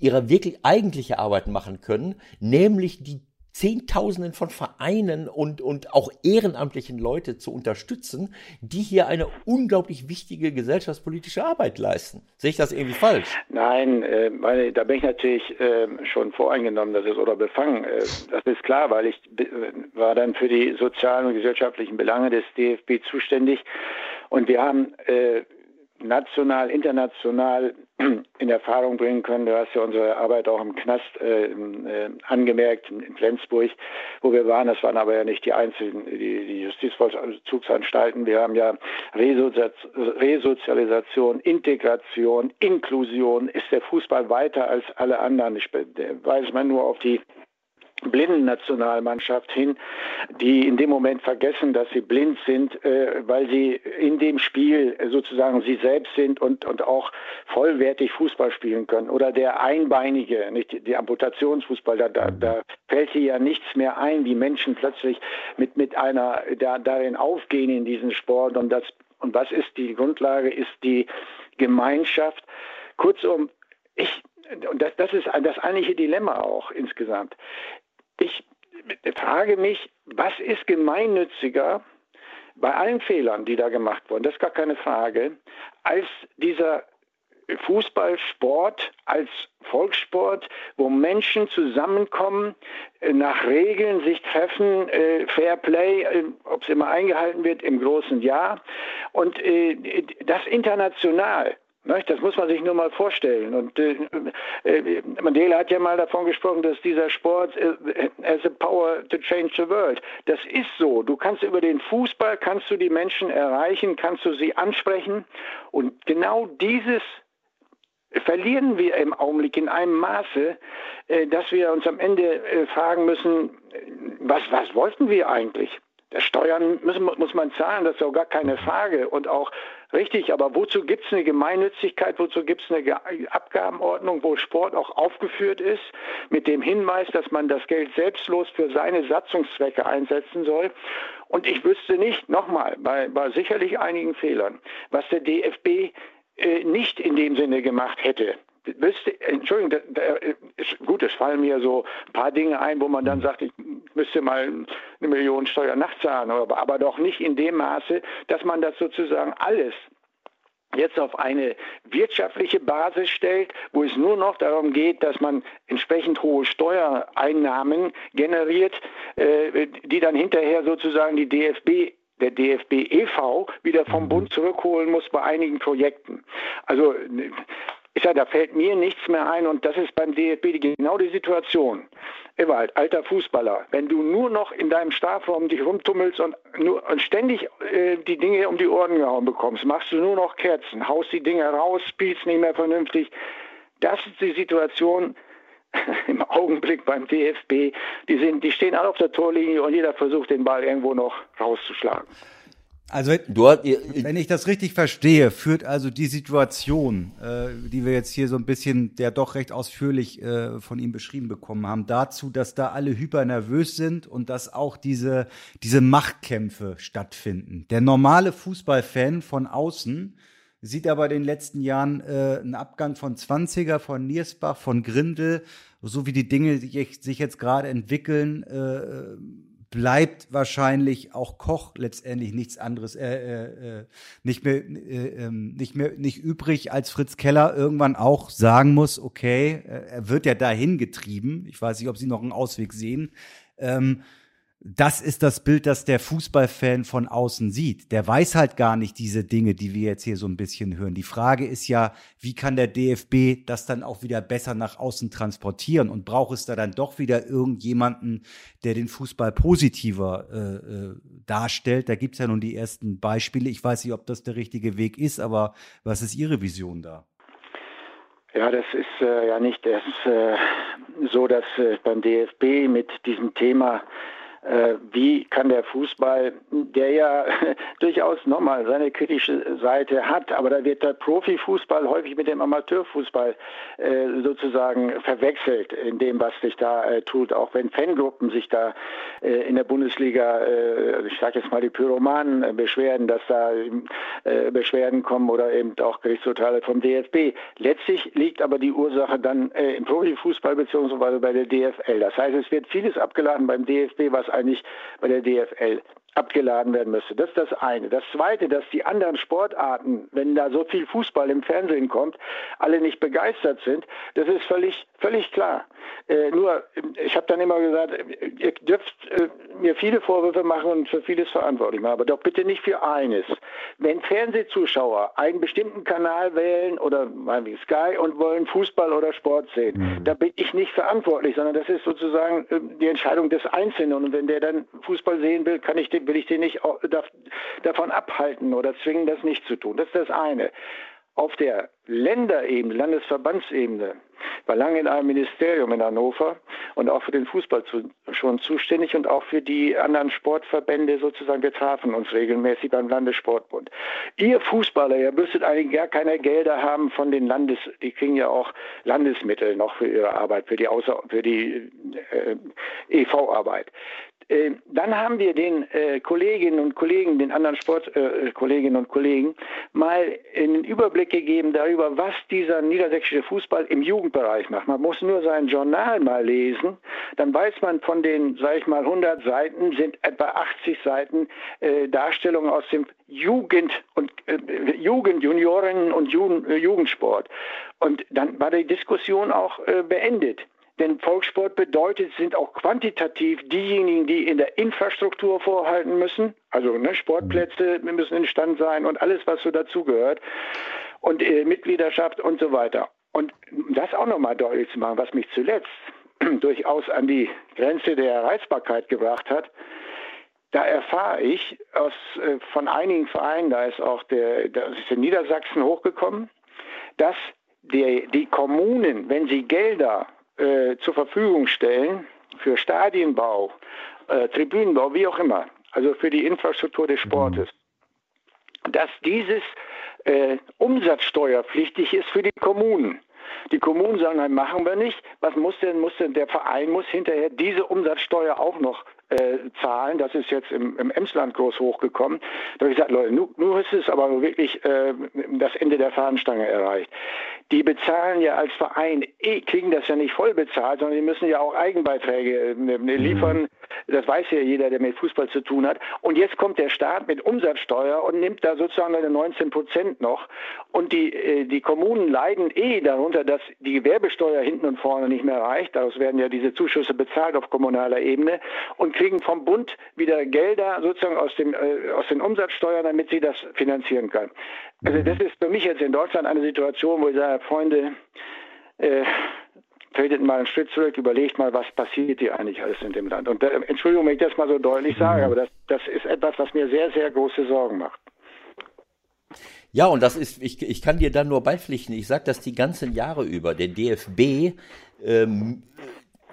Speaker 2: ihre wirklich eigentliche Arbeit machen können, nämlich die Zehntausenden von Vereinen und, und auch ehrenamtlichen Leute zu unterstützen, die hier eine unglaublich wichtige gesellschaftspolitische Arbeit leisten. Sehe ich das irgendwie falsch?
Speaker 4: Nein, äh, meine, da bin ich natürlich äh, schon voreingenommen, das ist oder befangen. Äh, das ist klar, weil ich äh, war dann für die sozialen und gesellschaftlichen Belange des DFB zuständig und wir haben äh, national, international [clears throat] in Erfahrung bringen können. Du hast ja unsere Arbeit auch im Knast äh, äh, angemerkt, in Flensburg, wo wir waren. Das waren aber ja nicht die einzigen, die, die Justizvollzugsanstalten. Wir haben ja Resozialisation, Integration, Inklusion. Ist der Fußball weiter als alle anderen? Ich weise mal nur auf die Blindennationalmannschaft hin, die in dem Moment vergessen, dass sie blind sind, äh, weil sie in dem Spiel sozusagen sie selbst sind und, und auch vollwertig Fußball spielen können. Oder der Einbeinige, nicht die Amputationsfußball, da, da, da fällt hier ja nichts mehr ein, wie Menschen plötzlich mit, mit einer da, darin aufgehen in diesen Sport. Und, das, und was ist die Grundlage? Ist die Gemeinschaft. Kurzum, ich und das, das ist das eigentliche Dilemma auch insgesamt. Ich frage mich, was ist gemeinnütziger bei allen Fehlern, die da gemacht wurden, das ist gar keine Frage, als dieser Fußballsport als Volkssport, wo Menschen zusammenkommen, äh, nach Regeln sich treffen, äh, Fair Play, äh, ob es immer eingehalten wird, im großen Jahr. Und das international. Das muss man sich nur mal vorstellen. Und äh, äh, Mandela hat ja mal davon gesprochen, dass dieser Sport äh, has a power to change the world. Das ist so. Du kannst über den Fußball kannst du die Menschen erreichen, kannst du sie ansprechen. Und genau dieses verlieren wir im Augenblick in einem Maße, äh, dass wir uns am Ende äh, fragen müssen, was, was wollten wir eigentlich? Steuern müssen, muss man zahlen, das ist auch gar keine Frage. Und auch richtig, aber wozu gibt es eine Gemeinnützigkeit, wozu gibt es eine Abgabenordnung, wo Sport auch aufgeführt ist, mit dem Hinweis, dass man das Geld selbstlos für seine Satzungszwecke einsetzen soll. Und ich wüsste nicht, nochmal, bei, bei sicherlich einigen Fehlern, was der DFB äh, nicht in dem Sinne gemacht hätte müsste, Entschuldigung, gut, es fallen mir so ein paar Dinge ein, wo man dann mhm. sagt, ich müsste mal eine Million Steuer nachzahlen, aber, aber doch nicht in dem Maße, dass man das sozusagen alles jetzt auf eine wirtschaftliche Basis stellt, wo es nur noch darum geht, dass man entsprechend hohe Steuereinnahmen generiert, äh, die dann hinterher sozusagen die DFB der DFB e.V. wieder vom mhm. Bund zurückholen muss bei einigen Projekten. Also ich sage, da fällt mir nichts mehr ein und das ist beim DFB genau die Situation. Ewald, alter Fußballer, wenn du nur noch in deinem Strafraum dich rumtummelst und, nur, und ständig äh, die Dinge um die Ohren gehauen bekommst, machst du nur noch Kerzen, haust die Dinge raus, spielst nicht mehr vernünftig. Das ist die Situation [laughs] im Augenblick beim DFB. Die, sind, die stehen alle auf der Torlinie und jeder versucht, den Ball irgendwo noch rauszuschlagen.
Speaker 3: Also Dort, wenn ich das richtig verstehe, führt also die Situation, äh, die wir jetzt hier so ein bisschen, der doch recht ausführlich äh, von ihm beschrieben bekommen haben, dazu, dass da alle hyper nervös sind und dass auch diese diese Machtkämpfe stattfinden. Der normale Fußballfan von außen sieht aber in den letzten Jahren äh, einen Abgang von 20er, von Niersbach, von Grindel, so wie die Dinge sich jetzt gerade entwickeln. Äh, bleibt wahrscheinlich auch Koch letztendlich nichts anderes, äh, äh, äh nicht mehr, äh, ähm, nicht mehr, nicht übrig, als Fritz Keller irgendwann auch sagen muss, okay, äh, er wird ja dahin getrieben. Ich weiß nicht, ob Sie noch einen Ausweg sehen. Ähm, das ist das Bild, das der Fußballfan von außen sieht. Der weiß halt gar nicht diese Dinge, die wir jetzt hier so ein bisschen hören. Die Frage ist ja, wie kann der DFB das dann auch wieder besser nach außen transportieren? Und braucht es da dann doch wieder irgendjemanden, der den Fußball positiver äh, äh, darstellt? Da gibt's ja nun die ersten Beispiele. Ich weiß nicht, ob das der richtige Weg ist, aber was ist Ihre Vision da?
Speaker 4: Ja, das ist äh, ja nicht erst äh, so, dass äh, beim DFB mit diesem Thema wie kann der Fußball, der ja [laughs] durchaus nochmal seine kritische Seite hat, aber da wird der Profifußball häufig mit dem Amateurfußball äh, sozusagen verwechselt in dem, was sich da äh, tut, auch wenn Fangruppen sich da äh, in der Bundesliga, äh, ich sage jetzt mal die Pyromanen, äh, beschweren, dass da Beschwerden kommen oder eben auch Gerichtsurteile vom DFB. Letztlich liegt aber die Ursache dann im Profifußball beziehungsweise bei der DFL. Das heißt, es wird vieles abgeladen beim DFB, was eigentlich bei der DFL abgeladen werden müsste. Das ist das eine. Das zweite, dass die anderen Sportarten, wenn da so viel Fußball im Fernsehen kommt, alle nicht begeistert sind, das ist völlig, völlig klar. Äh, nur, ich habe dann immer gesagt, ihr dürft äh, mir viele Vorwürfe machen und für vieles verantwortlich machen, aber doch bitte nicht für eines. Wenn Fernsehzuschauer einen bestimmten Kanal wählen oder wie Sky und wollen Fußball oder Sport sehen, mhm. da bin ich nicht verantwortlich, sondern das ist sozusagen äh, die Entscheidung des Einzelnen. Und wenn der dann Fußball sehen will, kann ich will ich den nicht davon abhalten oder zwingen, das nicht zu tun. Das ist das eine. Auf der Länderebene, Landesverbandsebene, war lange in einem Ministerium in Hannover und auch für den Fußball zu, schon zuständig und auch für die anderen Sportverbände sozusagen. Wir trafen uns regelmäßig beim Landessportbund. Ihr Fußballer, ihr müsstet eigentlich gar keine Gelder haben von den Landes, die kriegen ja auch Landesmittel noch für ihre Arbeit, für die, Außer, für die äh, EV-Arbeit. Äh, dann haben wir den äh, Kolleginnen und Kollegen, den anderen Sportkolleginnen äh, und Kollegen, mal einen Überblick gegeben darüber, was dieser niedersächsische Fußball im Jugendbereich macht. Man muss nur sein Journal mal lesen, dann weiß man von den, sage ich mal, 100 Seiten sind etwa 80 Seiten äh, Darstellungen aus dem Jugend und äh, Jugend, Juniorinnen und Jugend, Jugendsport. Und dann war die Diskussion auch beendet. Denn Volkssport bedeutet, sind auch quantitativ diejenigen, die in der Infrastruktur vorhalten müssen. Also ne, Sportplätze müssen in Stand sein und alles, was so dazugehört. Und äh, Mitgliedschaft und so weiter. Und das auch nochmal deutlich zu machen, was mich zuletzt [clears throat] durchaus an die Grenze der Reizbarkeit gebracht hat. Da erfahre ich aus, äh, von einigen Vereinen, da ist auch der, da ist in Niedersachsen hochgekommen, dass die, die Kommunen, wenn sie Gelder äh, zur Verfügung stellen für Stadienbau, äh, Tribünenbau, wie auch immer, also für die Infrastruktur des Sportes, dass dieses äh, umsatzsteuerpflichtig ist für die Kommunen. Die Kommunen sagen, nein, machen wir nicht. Was muss denn, muss denn der Verein muss hinterher diese Umsatzsteuer auch noch äh, Zahlen. Das ist jetzt im, im Emsland-Kurs hochgekommen. Da habe ich gesagt, Leute, nun, nun ist es aber wirklich äh, das Ende der Fahnenstange erreicht. Die bezahlen ja als Verein, eh, kriegen das ja nicht voll bezahlt, sondern die müssen ja auch Eigenbeiträge äh, ne, liefern. Das weiß ja jeder, der mit Fußball zu tun hat. Und jetzt kommt der Staat mit Umsatzsteuer und nimmt da sozusagen eine 19 Prozent noch. Und die, äh, die Kommunen leiden eh darunter, dass die Gewerbesteuer hinten und vorne nicht mehr reicht. Daraus werden ja diese Zuschüsse bezahlt auf kommunaler Ebene und kriegen vom Bund wieder Gelder sozusagen aus, dem, äh, aus den Umsatzsteuern, damit sie das finanzieren können. Also das ist für mich jetzt in Deutschland eine Situation, wo ich sage, Freunde, äh, tretet mal einen Schritt zurück, überlegt mal, was passiert hier eigentlich alles in dem Land. Und äh, Entschuldigung, wenn ich das mal so deutlich sage, aber das, das ist etwas, was mir sehr, sehr große Sorgen macht.
Speaker 2: Ja, und das ist, ich, ich kann dir dann nur beipflichten, ich sage das die ganzen Jahre über. Der DFB ähm,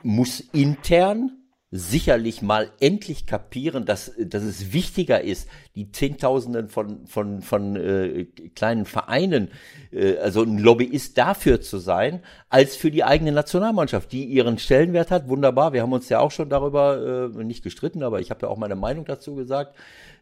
Speaker 2: muss intern sicherlich mal endlich kapieren, dass, dass es wichtiger ist, die Zehntausenden von, von, von äh, kleinen Vereinen, äh, also ein Lobbyist dafür zu sein, als für die eigene Nationalmannschaft, die ihren Stellenwert hat. Wunderbar, wir haben uns ja auch schon darüber äh, nicht gestritten, aber ich habe ja auch meine Meinung dazu gesagt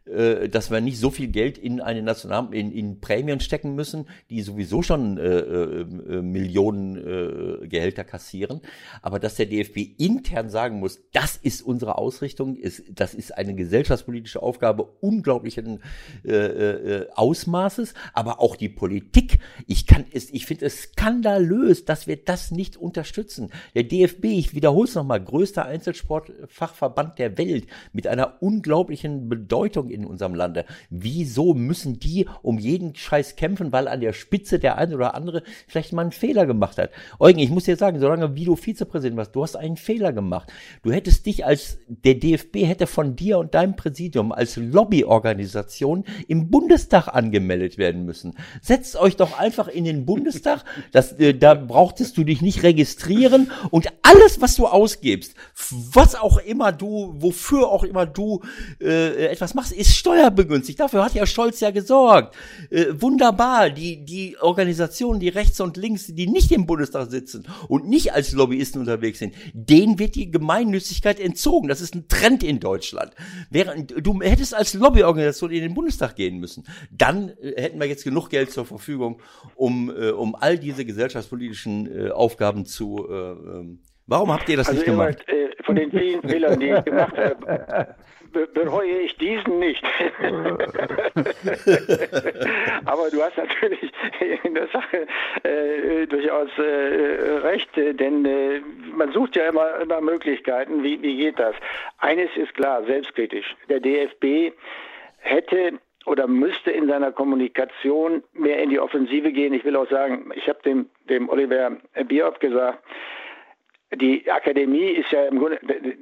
Speaker 2: äh, dass wir nicht so viel Geld in eine National in, in Prämien stecken müssen, die sowieso schon äh, äh, äh, Millionen äh, Gehälter kassieren, aber dass der DFB intern sagen muss, das ist unsere Ausrichtung, ist, das ist eine gesellschaftspolitische Aufgabe unglaublichen äh, äh, Ausmaßes, aber auch die Politik. Ich kann es, ich finde es skandalös, dass wir das nicht unterstützen. Der DFB, ich wiederhole es nochmal, größter Einzelsportfachverband der Welt mit einer unglaublichen Bedeutung in unserem Lande. Wieso müssen die um jeden Scheiß kämpfen, weil an der Spitze der eine oder andere vielleicht mal einen Fehler gemacht hat? Eugen, ich muss dir sagen, solange wie du Vizepräsident warst, du hast einen Fehler gemacht. Du hättest dich als, der DFB hätte von dir und deinem Präsidium als Lobbyorganisation im Bundestag angemeldet werden müssen. Setzt euch doch einfach in den Bundestag, [laughs] das, äh, da brauchtest du dich nicht registrieren und alles, was du ausgibst, was auch immer du, wofür auch immer du äh, etwas machst, ist ist steuerbegünstigt. Dafür hat ja Scholz ja gesorgt. Äh, wunderbar. Die, die Organisationen, die rechts und links, die nicht im Bundestag sitzen und nicht als Lobbyisten unterwegs sind, denen wird die Gemeinnützigkeit entzogen. Das ist ein Trend in Deutschland. Während du hättest als Lobbyorganisation in den Bundestag gehen müssen. Dann äh, hätten wir jetzt genug Geld zur Verfügung, um, äh, um all diese gesellschaftspolitischen äh, Aufgaben zu äh, ähm, Warum habt ihr das also nicht gemacht?
Speaker 4: Äh, von den vielen Fehlern, die ich gemacht habe, [laughs] bereue ich diesen nicht. [laughs] Aber du hast natürlich in der Sache äh, durchaus äh, recht, denn äh, man sucht ja immer, immer Möglichkeiten. Wie, wie geht das? Eines ist klar, selbstkritisch. Der DFB hätte oder müsste in seiner Kommunikation mehr in die Offensive gehen. Ich will auch sagen, ich habe dem, dem Oliver Bierhoff gesagt, die Akademie ist ja im Grunde,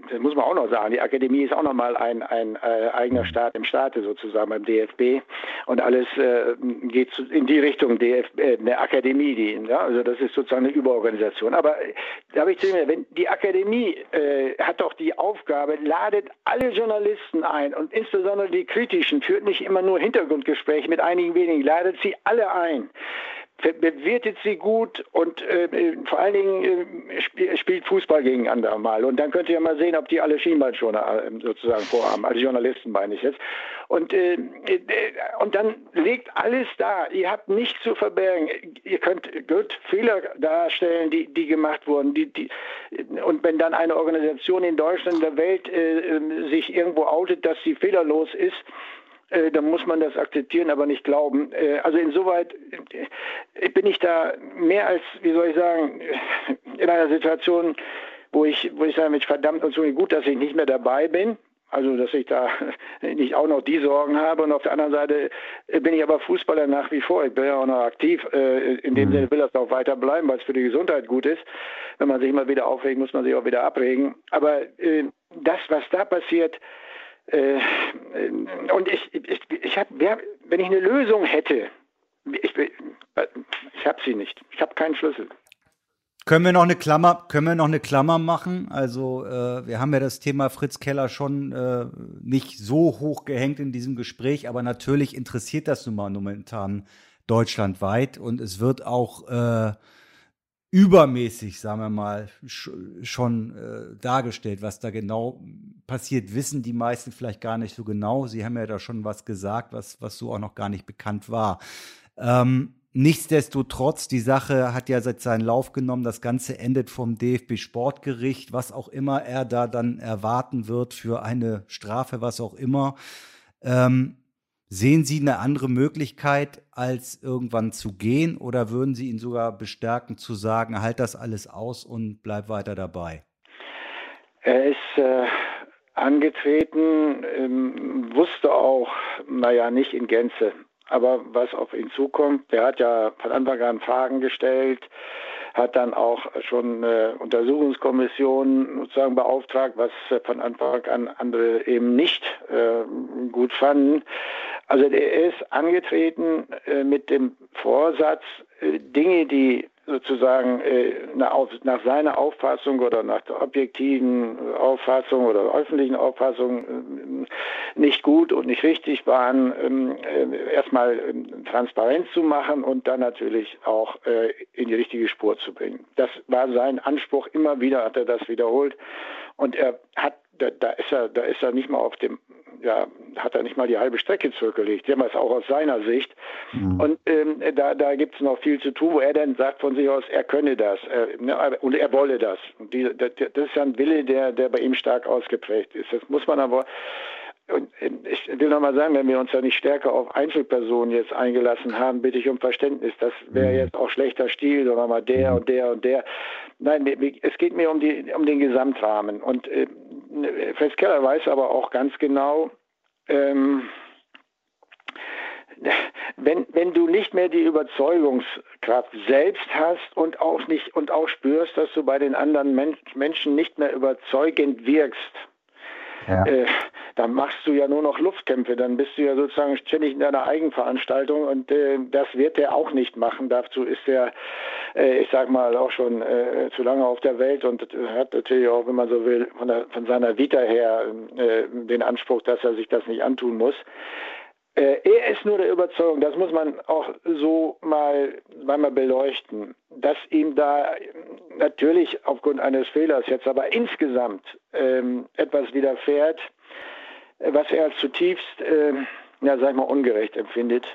Speaker 4: das muss man auch noch sagen, die Akademie ist auch nochmal ein, ein äh, eigener mhm. Staat im Staate sozusagen beim DFB und alles äh, geht in die Richtung DFB, äh, eine Akademie, die, ja, also das ist sozusagen eine Überorganisation. Aber äh, da habe ich zu mir, wenn die Akademie äh, hat doch die Aufgabe, ladet alle Journalisten ein und insbesondere die kritischen, führt nicht immer nur Hintergrundgespräche mit einigen wenigen, ladet sie alle ein bewertet sie gut und äh, vor allen Dingen äh, sp spielt Fußball gegeneinander mal. Und dann könnt ihr mal sehen, ob die alle Schienbeinschoner äh, sozusagen vorhaben. Alle Journalisten meine ich jetzt. Und, äh, äh, und dann liegt alles da. Ihr habt nichts zu verbergen. Ihr könnt gut Fehler darstellen, die, die gemacht wurden. Die, die, und wenn dann eine Organisation in Deutschland, in der Welt äh, sich irgendwo outet, dass sie fehlerlos ist, äh, dann muss man das akzeptieren, aber nicht glauben. Äh, also insoweit äh, bin ich da mehr als, wie soll ich sagen, in einer Situation, wo ich, wo ich sage, mit verdammt und so gut, dass ich nicht mehr dabei bin. Also, dass ich da [laughs] nicht auch noch die Sorgen habe. Und auf der anderen Seite bin ich aber Fußballer nach wie vor. Ich bin ja auch noch aktiv. In dem mhm. Sinne will das auch weiter bleiben, weil es für die Gesundheit gut ist. Wenn man sich immer wieder aufregt, muss man sich auch wieder abregen. Aber das, was da passiert, äh, und ich, ich, ich habe, wenn ich eine Lösung hätte, ich, ich habe sie nicht. Ich habe keinen Schlüssel.
Speaker 3: Können wir noch eine Klammer, können wir noch eine Klammer machen? Also äh, wir haben ja das Thema Fritz Keller schon äh, nicht so hoch gehängt in diesem Gespräch, aber natürlich interessiert das nun mal momentan deutschlandweit und es wird auch äh, übermäßig, sagen wir mal, schon äh, dargestellt, was da genau passiert, wissen die meisten vielleicht gar nicht so genau. Sie haben ja da schon was gesagt, was, was so auch noch gar nicht bekannt war. Ähm, nichtsdestotrotz, die Sache hat ja seit seinen Lauf genommen. Das Ganze endet vom DFB Sportgericht, was auch immer er da dann erwarten wird für eine Strafe, was auch immer. Ähm, Sehen Sie eine andere Möglichkeit, als irgendwann zu gehen, oder würden Sie ihn sogar bestärken, zu sagen, halt das alles aus und bleib weiter dabei?
Speaker 4: Er ist äh, angetreten, ähm, wusste auch, naja, nicht in Gänze, aber was auf ihn zukommt. Der hat ja von Anfang an Fragen gestellt hat dann auch schon eine Untersuchungskommission sozusagen beauftragt, was von Anfang an andere eben nicht äh, gut fanden. Also er ist angetreten äh, mit dem Vorsatz, äh, Dinge, die sozusagen äh, nach, seiner Auffassung oder nach der objektiven Auffassung oder öffentlichen Auffassung äh, nicht gut und nicht richtig waren, ähm, äh, erstmal ähm, transparent zu machen und dann natürlich auch äh, in die richtige Spur zu bringen. Das war sein Anspruch, immer wieder hat er das wiederholt und er hat da, da, ist er, da ist er nicht mal auf dem ja, hat er nicht mal die halbe Strecke zurückgelegt. Damals auch aus seiner Sicht. Mhm. Und ähm, da, da gibt es noch viel zu tun, wo er dann sagt von sich aus, er könne das äh, ne, und er wolle das. Die, das. Das ist ja ein Wille, der, der bei ihm stark ausgeprägt ist. Das muss man aber und ähm, ich will nochmal sagen, wenn wir uns ja nicht stärker auf Einzelpersonen jetzt eingelassen haben, bitte ich um Verständnis. Das wäre mhm. jetzt auch schlechter Stil, sondern mal der mhm. und der und der. Nein, es geht mir um, die, um den Gesamtrahmen. Und äh, Fritz Keller weiß aber auch ganz genau, ähm, wenn, wenn du nicht mehr die Überzeugungskraft selbst hast und auch nicht und auch spürst, dass du bei den anderen Men Menschen nicht mehr überzeugend wirkst, ja. äh, dann machst du ja nur noch Luftkämpfe, dann bist du ja sozusagen ständig in deiner Eigenveranstaltung und äh, das wird er auch nicht machen. Dazu ist er, äh, ich sag mal, auch schon äh, zu lange auf der Welt und hat natürlich auch, wenn man so will, von, der, von seiner Vita her äh, den Anspruch, dass er sich das nicht antun muss. Äh, er ist nur der Überzeugung, das muss man auch so mal, mal beleuchten, dass ihm da natürlich aufgrund eines Fehlers jetzt aber insgesamt ähm, etwas widerfährt, was er als zutiefst, äh, ja, sag ich mal, ungerecht empfindet.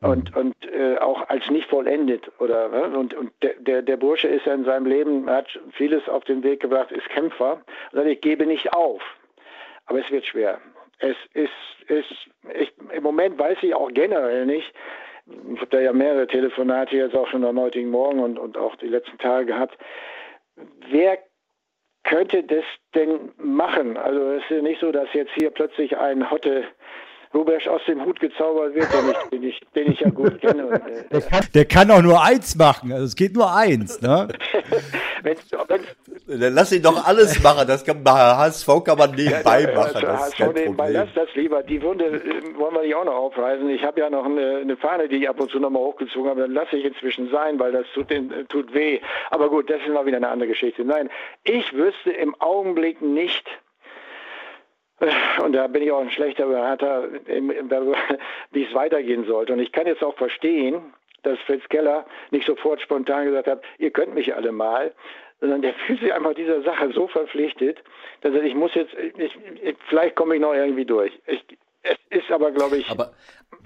Speaker 4: und, und äh, auch als nicht vollendet oder ne? und, und der, der, der Bursche ist ja in seinem Leben, hat vieles auf den Weg gebracht, ist Kämpfer und sagt, ich gebe nicht auf. Aber es wird schwer. Es ist, ist ich, im Moment weiß ich auch generell nicht, ich habe da ja mehrere Telefonate jetzt auch schon am heutigen Morgen und, und auch die letzten Tage gehabt, wer könnte das denn machen? Also es ist nicht so, dass jetzt hier plötzlich ein Hotte Rubesch aus dem Hut gezaubert wird, den ich, den ich, den ich ja gut kenne. Und,
Speaker 3: äh, der, kann, der, kann, auch nur eins machen, also es geht nur eins. Ne? [laughs]
Speaker 2: wenn, wenn, Lass ihn doch alles machen, das kann HSV kann man nebenbei ja, machen. Das HSV ist nebenbei,
Speaker 4: lass das lieber. Die Wunde äh, wollen wir nicht auch noch aufreißen. Ich habe ja noch eine, eine, Fahne, die ich ab und zu nochmal hochgezogen habe, dann lasse ich inzwischen sein, weil das tut, den, tut weh. Aber gut, das ist mal wieder eine andere Geschichte. Nein, ich wüsste im Augenblick nicht, und da bin ich auch ein schlechter Berater, wie es weitergehen sollte. Und ich kann jetzt auch verstehen, dass Fritz Keller nicht sofort spontan gesagt hat, ihr könnt mich alle mal, sondern der fühlt sich einfach dieser Sache so verpflichtet, dass er, ich muss jetzt, ich, ich, vielleicht komme ich noch irgendwie durch. Ich, es ist aber, glaube ich, aber,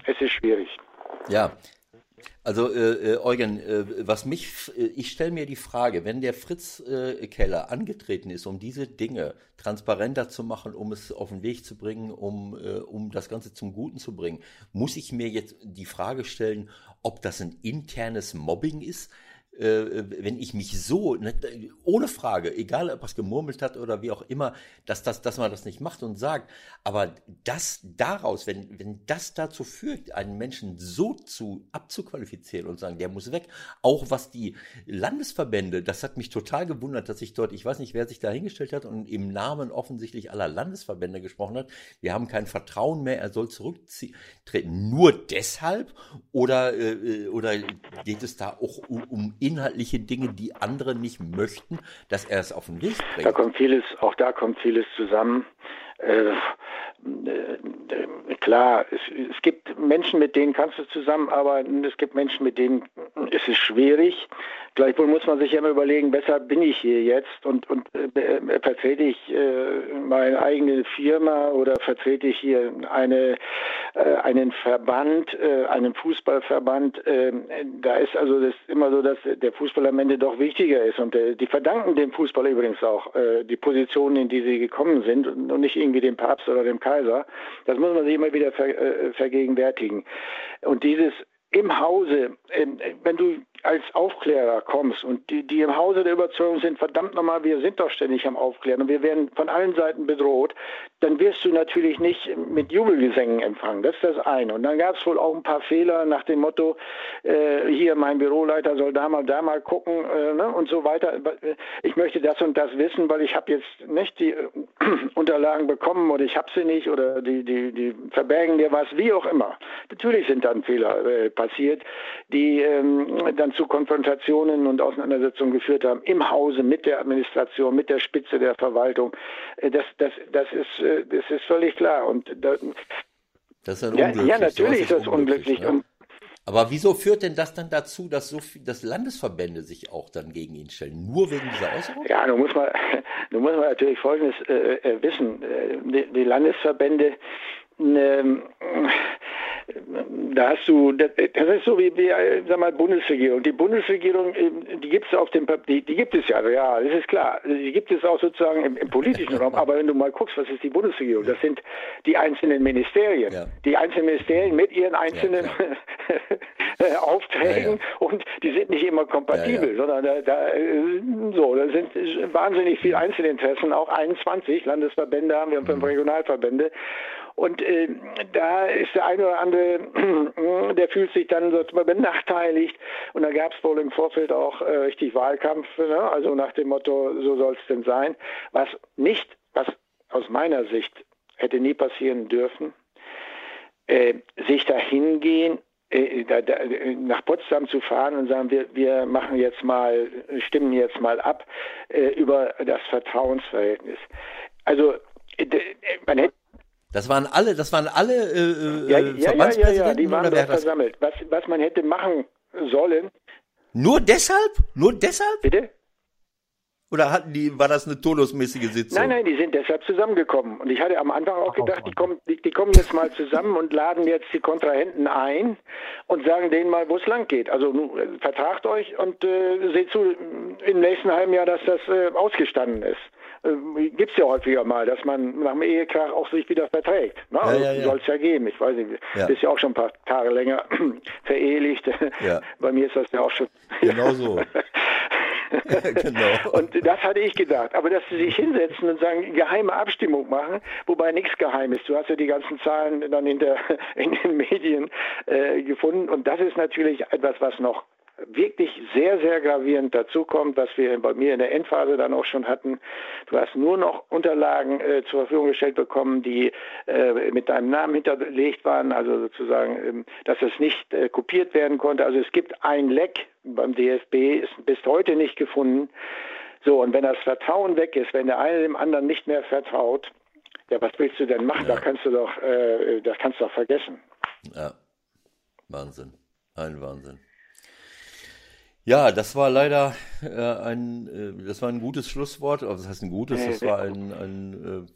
Speaker 4: es ist schwierig.
Speaker 2: Ja, also äh, äh, Eugen, äh, was mich, äh, ich stelle mir die Frage, wenn der Fritz äh, Keller angetreten ist, um diese Dinge transparenter zu machen, um es auf den Weg zu bringen, um, äh, um das Ganze zum Guten zu bringen, muss ich mir jetzt die Frage stellen, ob das ein internes Mobbing ist, wenn ich mich so, ne, ohne Frage, egal ob es gemurmelt hat oder wie auch immer, dass, das, dass man das nicht macht und sagt, aber das daraus, wenn, wenn das dazu führt, einen Menschen so zu abzuqualifizieren und sagen, der muss weg, auch was die Landesverbände, das hat mich total gewundert, dass ich dort, ich weiß nicht, wer sich da hingestellt hat und im Namen offensichtlich aller Landesverbände gesprochen hat, wir haben kein Vertrauen mehr, er soll zurücktreten. Nur deshalb? Oder, äh, oder geht es da auch um, um inhaltliche Dinge, die andere nicht möchten, dass er es auf den Weg bringt.
Speaker 4: Da kommt vieles, auch da kommt vieles zusammen. Äh, klar, es, es, gibt Menschen, mit denen kannst du zusammenarbeiten, es gibt Menschen, mit denen ist es schwierig. Gleichwohl muss man sich ja immer überlegen, weshalb bin ich hier jetzt und, und äh, äh, vertrete ich äh, meine eigene Firma oder vertrete ich hier eine, äh, einen Verband, äh, einen Fußballverband. Ähm, da ist also das immer so, dass der Fußball am Ende doch wichtiger ist und die verdanken dem Fußball übrigens auch die Positionen, in die sie gekommen sind und nicht irgendwie dem Papst oder dem Kaiser. Das muss man sich immer wieder ver, äh, vergegenwärtigen. Und dieses im Hause, äh, wenn du als Aufklärer kommst und die, die im Hause der Überzeugung sind, verdammt nochmal, wir sind doch ständig am Aufklären und wir werden von allen Seiten bedroht, dann wirst du natürlich nicht mit Jubelgesängen empfangen. Das ist das eine. Und dann gab es wohl auch ein paar Fehler nach dem Motto, äh, hier mein Büroleiter soll da mal, da mal gucken äh, ne, und so weiter. Ich möchte das und das wissen, weil ich habe jetzt nicht die äh, [clears throat] Unterlagen bekommen oder ich habe sie nicht oder die, die, die verbergen dir was, wie auch immer. Natürlich sind dann Fehler äh, passiert, die ähm, dann dann zu Konfrontationen und Auseinandersetzungen geführt haben im Hause mit der Administration, mit der Spitze der Verwaltung. Äh, das, das, das, ist, äh, das ist völlig klar. Und da,
Speaker 2: das ist ja,
Speaker 4: ja, natürlich ist das unglücklich.
Speaker 2: Ne? Aber wieso führt denn das dann dazu, dass so viel, dass Landesverbände sich auch dann gegen ihn stellen? Nur wegen dieser Äußerung?
Speaker 4: Ja, nun muss man, [laughs] nun muss man natürlich Folgendes äh, äh wissen. Die, die Landesverbände ähm, da hast du, das ist so wie, wie sag mal, Bundesregierung. Die Bundesregierung, ähm, die gibt es auf dem die, die gibt es ja, ja, das ist klar. Die gibt es auch sozusagen im, im politischen Raum. Aber wenn du mal guckst, was ist die Bundesregierung? Das sind die einzelnen Ministerien. Ja. Die einzelnen Ministerien mit ihren einzelnen [laughs] ja, Aufträgen und die sind nicht immer kompatibel, sondern da, da, äh, so, da sind wahnsinnig viele Einzelinteressen, auch 21 Landesverbände haben wir und fünf mhm. Regionalverbände. Und äh, da ist der eine oder andere, [clears throat] der fühlt sich dann sozusagen benachteiligt. Und da gab es wohl im Vorfeld auch äh, richtig Wahlkampf, ne? also nach dem Motto, so soll es denn sein. Was nicht, was aus meiner Sicht hätte nie passieren dürfen, äh, sich da hingehen, äh, nach Potsdam zu fahren und sagen, wir, wir machen jetzt mal, stimmen jetzt mal ab äh, über das Vertrauensverhältnis. Also man hätte
Speaker 2: das waren alle, das waren alle
Speaker 4: äh, ja, äh, ja, Verbandspräsidenten ja, ja, ja, die waren dort versammelt. Was, was man hätte machen sollen.
Speaker 2: Nur deshalb? Nur deshalb?
Speaker 4: Bitte?
Speaker 2: Oder hatten die, war das eine turnusmäßige Sitzung?
Speaker 4: Nein, nein, die sind deshalb zusammengekommen. Und ich hatte am Anfang auch gedacht, die kommen, die, die kommen jetzt mal zusammen und laden jetzt die Kontrahenten ein und sagen denen mal, wo es lang geht. Also nun, vertragt euch und äh, seht zu im nächsten halben Jahr, dass das äh, ausgestanden ist äh, gibt es ja häufiger mal, dass man nach dem Ehekrach auch sich wieder verträgt. Ne? Also ja, ja, ja. Soll es ja geben. Ich weiß nicht, ja. bist ja auch schon ein paar Tage länger [clears throat] vereheligt. Ja. [laughs] Bei mir ist das ja auch schon. [laughs]
Speaker 2: Genau so. [laughs]
Speaker 4: genau. Und das hatte ich gedacht. Aber dass sie sich hinsetzen und sagen, geheime Abstimmung machen, wobei nichts geheim ist. Du hast ja die ganzen Zahlen dann in, der, in den Medien äh, gefunden. Und das ist natürlich etwas, was noch wirklich sehr, sehr gravierend dazukommt, was wir bei mir in der Endphase dann auch schon hatten. Du hast nur noch Unterlagen äh, zur Verfügung gestellt bekommen, die äh, mit deinem Namen hinterlegt waren, also sozusagen, ähm, dass es nicht äh, kopiert werden konnte. Also es gibt ein Leck beim DFB, ist bis heute nicht gefunden. So, und wenn das Vertrauen weg ist, wenn der eine dem anderen nicht mehr vertraut, ja, was willst du denn machen? Ja. Da kannst du doch, äh, das kannst du doch vergessen.
Speaker 2: Ja, Wahnsinn. Ein Wahnsinn. Ja, das war leider äh, ein, äh, das war ein gutes Schlusswort. Also das heißt ein gutes, das war ein, ein,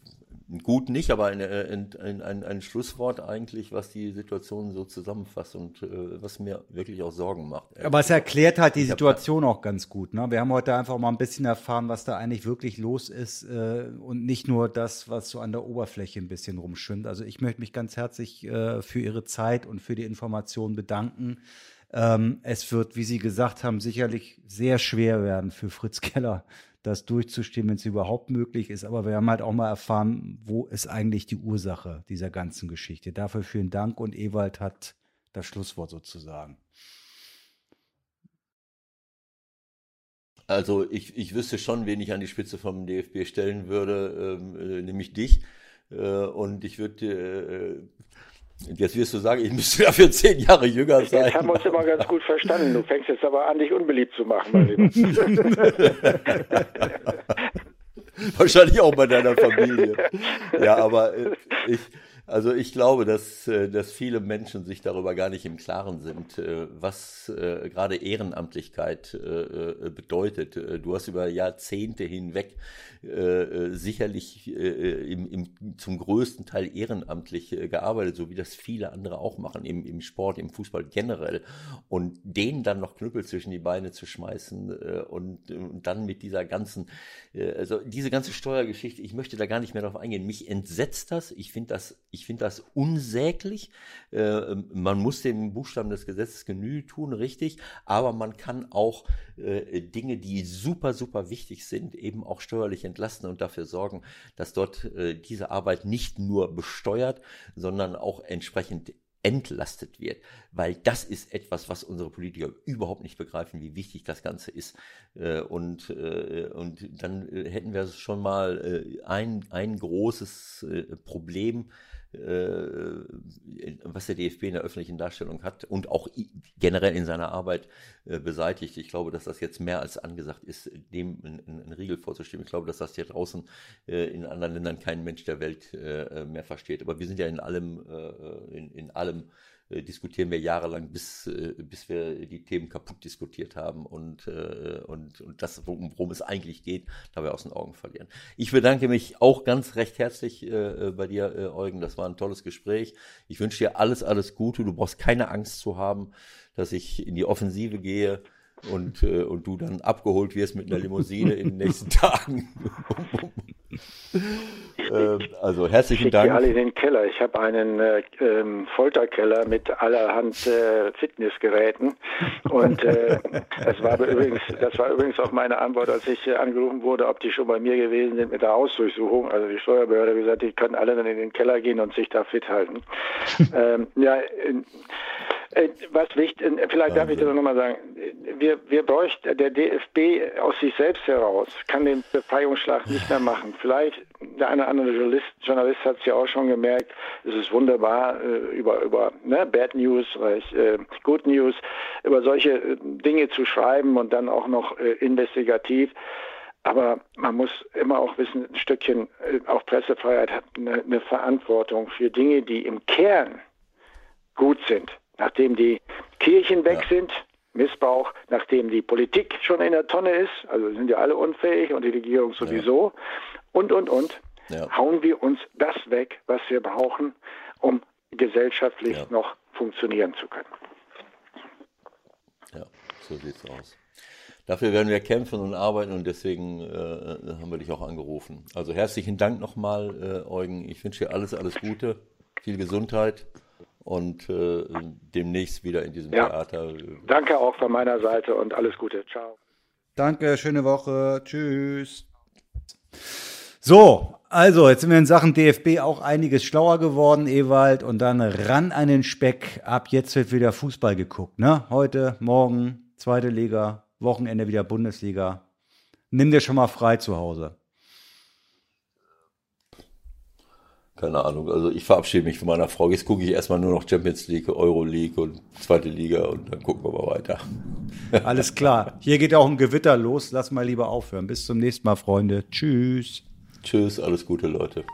Speaker 2: äh, gut nicht, aber ein, äh, ein, ein, ein Schlusswort eigentlich, was die Situation so zusammenfasst und äh, was mir wirklich auch Sorgen macht.
Speaker 3: Aber es erklärt halt die Situation auch ganz gut. Ne? Wir haben heute einfach mal ein bisschen erfahren, was da eigentlich wirklich los ist äh, und nicht nur das, was so an der Oberfläche ein bisschen rumschwimmt. Also ich möchte mich ganz herzlich äh, für Ihre Zeit und für die Information bedanken. Ähm, es wird, wie Sie gesagt haben, sicherlich sehr schwer werden für Fritz Keller, das durchzustehen, wenn es überhaupt möglich ist. Aber wir haben halt auch mal erfahren, wo ist eigentlich die Ursache dieser ganzen Geschichte. Dafür vielen Dank und Ewald hat das Schlusswort sozusagen.
Speaker 2: Also ich, ich wüsste schon, wen ich an die Spitze vom DFB stellen würde, ähm, äh, nämlich dich. Äh, und ich würde äh, Jetzt wirst du sagen, ich müsste dafür zehn Jahre jünger sein.
Speaker 4: Jetzt haben wir uns immer ganz gut verstanden. Du fängst jetzt aber an, dich unbeliebt zu machen, mein Lieber. [laughs]
Speaker 2: Wahrscheinlich auch bei deiner Familie. Ja, aber äh, ich, also ich glaube, dass, äh, dass viele Menschen sich darüber gar nicht im Klaren sind, äh, was gerade Ehrenamtlichkeit bedeutet. Du hast über Jahrzehnte hinweg sicherlich im, im, zum größten Teil ehrenamtlich gearbeitet, so wie das viele andere auch machen im, im Sport, im Fußball generell. Und denen dann noch Knüppel zwischen die Beine zu schmeißen und, und dann mit dieser ganzen, also diese ganze Steuergeschichte, ich möchte da gar nicht mehr drauf eingehen. Mich entsetzt das. Ich finde das ich finde das unsäglich. Äh, man muss dem Buchstaben des Gesetzes Genüge tun, richtig, aber man kann auch äh, Dinge, die super, super wichtig sind, eben auch steuerlich entlasten und dafür sorgen, dass dort äh, diese Arbeit nicht nur besteuert, sondern auch entsprechend entlastet wird, weil das ist etwas, was unsere Politiker überhaupt nicht begreifen, wie wichtig das Ganze ist. Äh, und, äh, und dann hätten wir schon mal ein, ein großes Problem äh, was der DFB in der öffentlichen Darstellung hat und auch generell in seiner Arbeit äh, beseitigt. Ich glaube, dass das jetzt mehr als angesagt ist, dem einen Riegel vorzustimmen. Ich glaube, dass das hier draußen äh, in anderen Ländern kein Mensch der Welt mehr versteht. Aber wir sind ja in allem, in, in allem äh, diskutieren wir jahrelang, bis, äh, bis wir die Themen kaputt diskutiert haben und, äh, und, und das, worum es eigentlich geht, dabei aus den Augen verlieren. Ich bedanke mich auch ganz recht herzlich bei dir, Eugen. Das war ein tolles Gespräch. Ich wünsche dir alles, alles Gute. Du brauchst keine Angst zu haben, dass ich in die Offensive gehe und, und du dann abgeholt wirst mit einer Limousine in den nächsten [laughs] Tagen. [laughs] ähm, also herzlichen Dank.
Speaker 4: alle in den Keller. Ich habe einen äh, ähm, Folterkeller mit allerhand äh, Fitnessgeräten und äh, das war übrigens, das war übrigens auch meine Antwort, als ich äh, angerufen wurde, ob die schon bei mir gewesen sind mit der Hausdurchsuchung. Also die Steuerbehörde hat gesagt, die können alle dann in den Keller gehen und sich da fit halten. [laughs] ähm, ja, äh, was wichtig, äh, vielleicht darf ich das nochmal sagen, wir, wir bräuchten, der DFB aus sich selbst heraus kann den Befreiungsschlag nicht mehr machen. Vielleicht der eine oder andere Journalist, Journalist hat es ja auch schon gemerkt, es ist wunderbar äh, über, über ne, Bad News, äh, Good News, über solche äh, Dinge zu schreiben und dann auch noch äh, investigativ. Aber man muss immer auch wissen, ein Stückchen, auch Pressefreiheit hat eine, eine Verantwortung für Dinge, die im Kern gut sind nachdem die Kirchen weg ja. sind, Missbrauch, nachdem die Politik schon in der Tonne ist, also sind ja alle unfähig und die Regierung sowieso, ja. und, und, und, ja. hauen wir uns das weg, was wir brauchen, um gesellschaftlich ja. noch funktionieren zu können.
Speaker 2: Ja, so sieht's aus. Dafür werden wir kämpfen und arbeiten und deswegen äh, haben wir dich auch angerufen. Also herzlichen Dank nochmal, äh, Eugen. Ich wünsche dir alles, alles Gute, viel Gesundheit und äh, demnächst wieder in diesem ja. Theater.
Speaker 4: Danke auch von meiner Seite und alles Gute. Ciao.
Speaker 3: Danke, schöne Woche. Tschüss. So, also jetzt sind wir in Sachen DFB auch einiges schlauer geworden, Ewald, und dann ran an den Speck. Ab jetzt wird wieder Fußball geguckt, ne? Heute, morgen, zweite Liga, Wochenende wieder Bundesliga. Nimm dir schon mal frei zu Hause.
Speaker 2: Keine Ahnung. Also ich verabschiede mich von meiner Frau. Jetzt gucke ich erstmal nur noch Champions League, Euro League und zweite Liga und dann gucken wir mal weiter. [laughs]
Speaker 3: Alles klar. Hier geht auch ein Gewitter los. Lass mal lieber aufhören. Bis zum nächsten Mal, Freunde. Tschüss.
Speaker 2: Tschüss, alles Gute, Leute.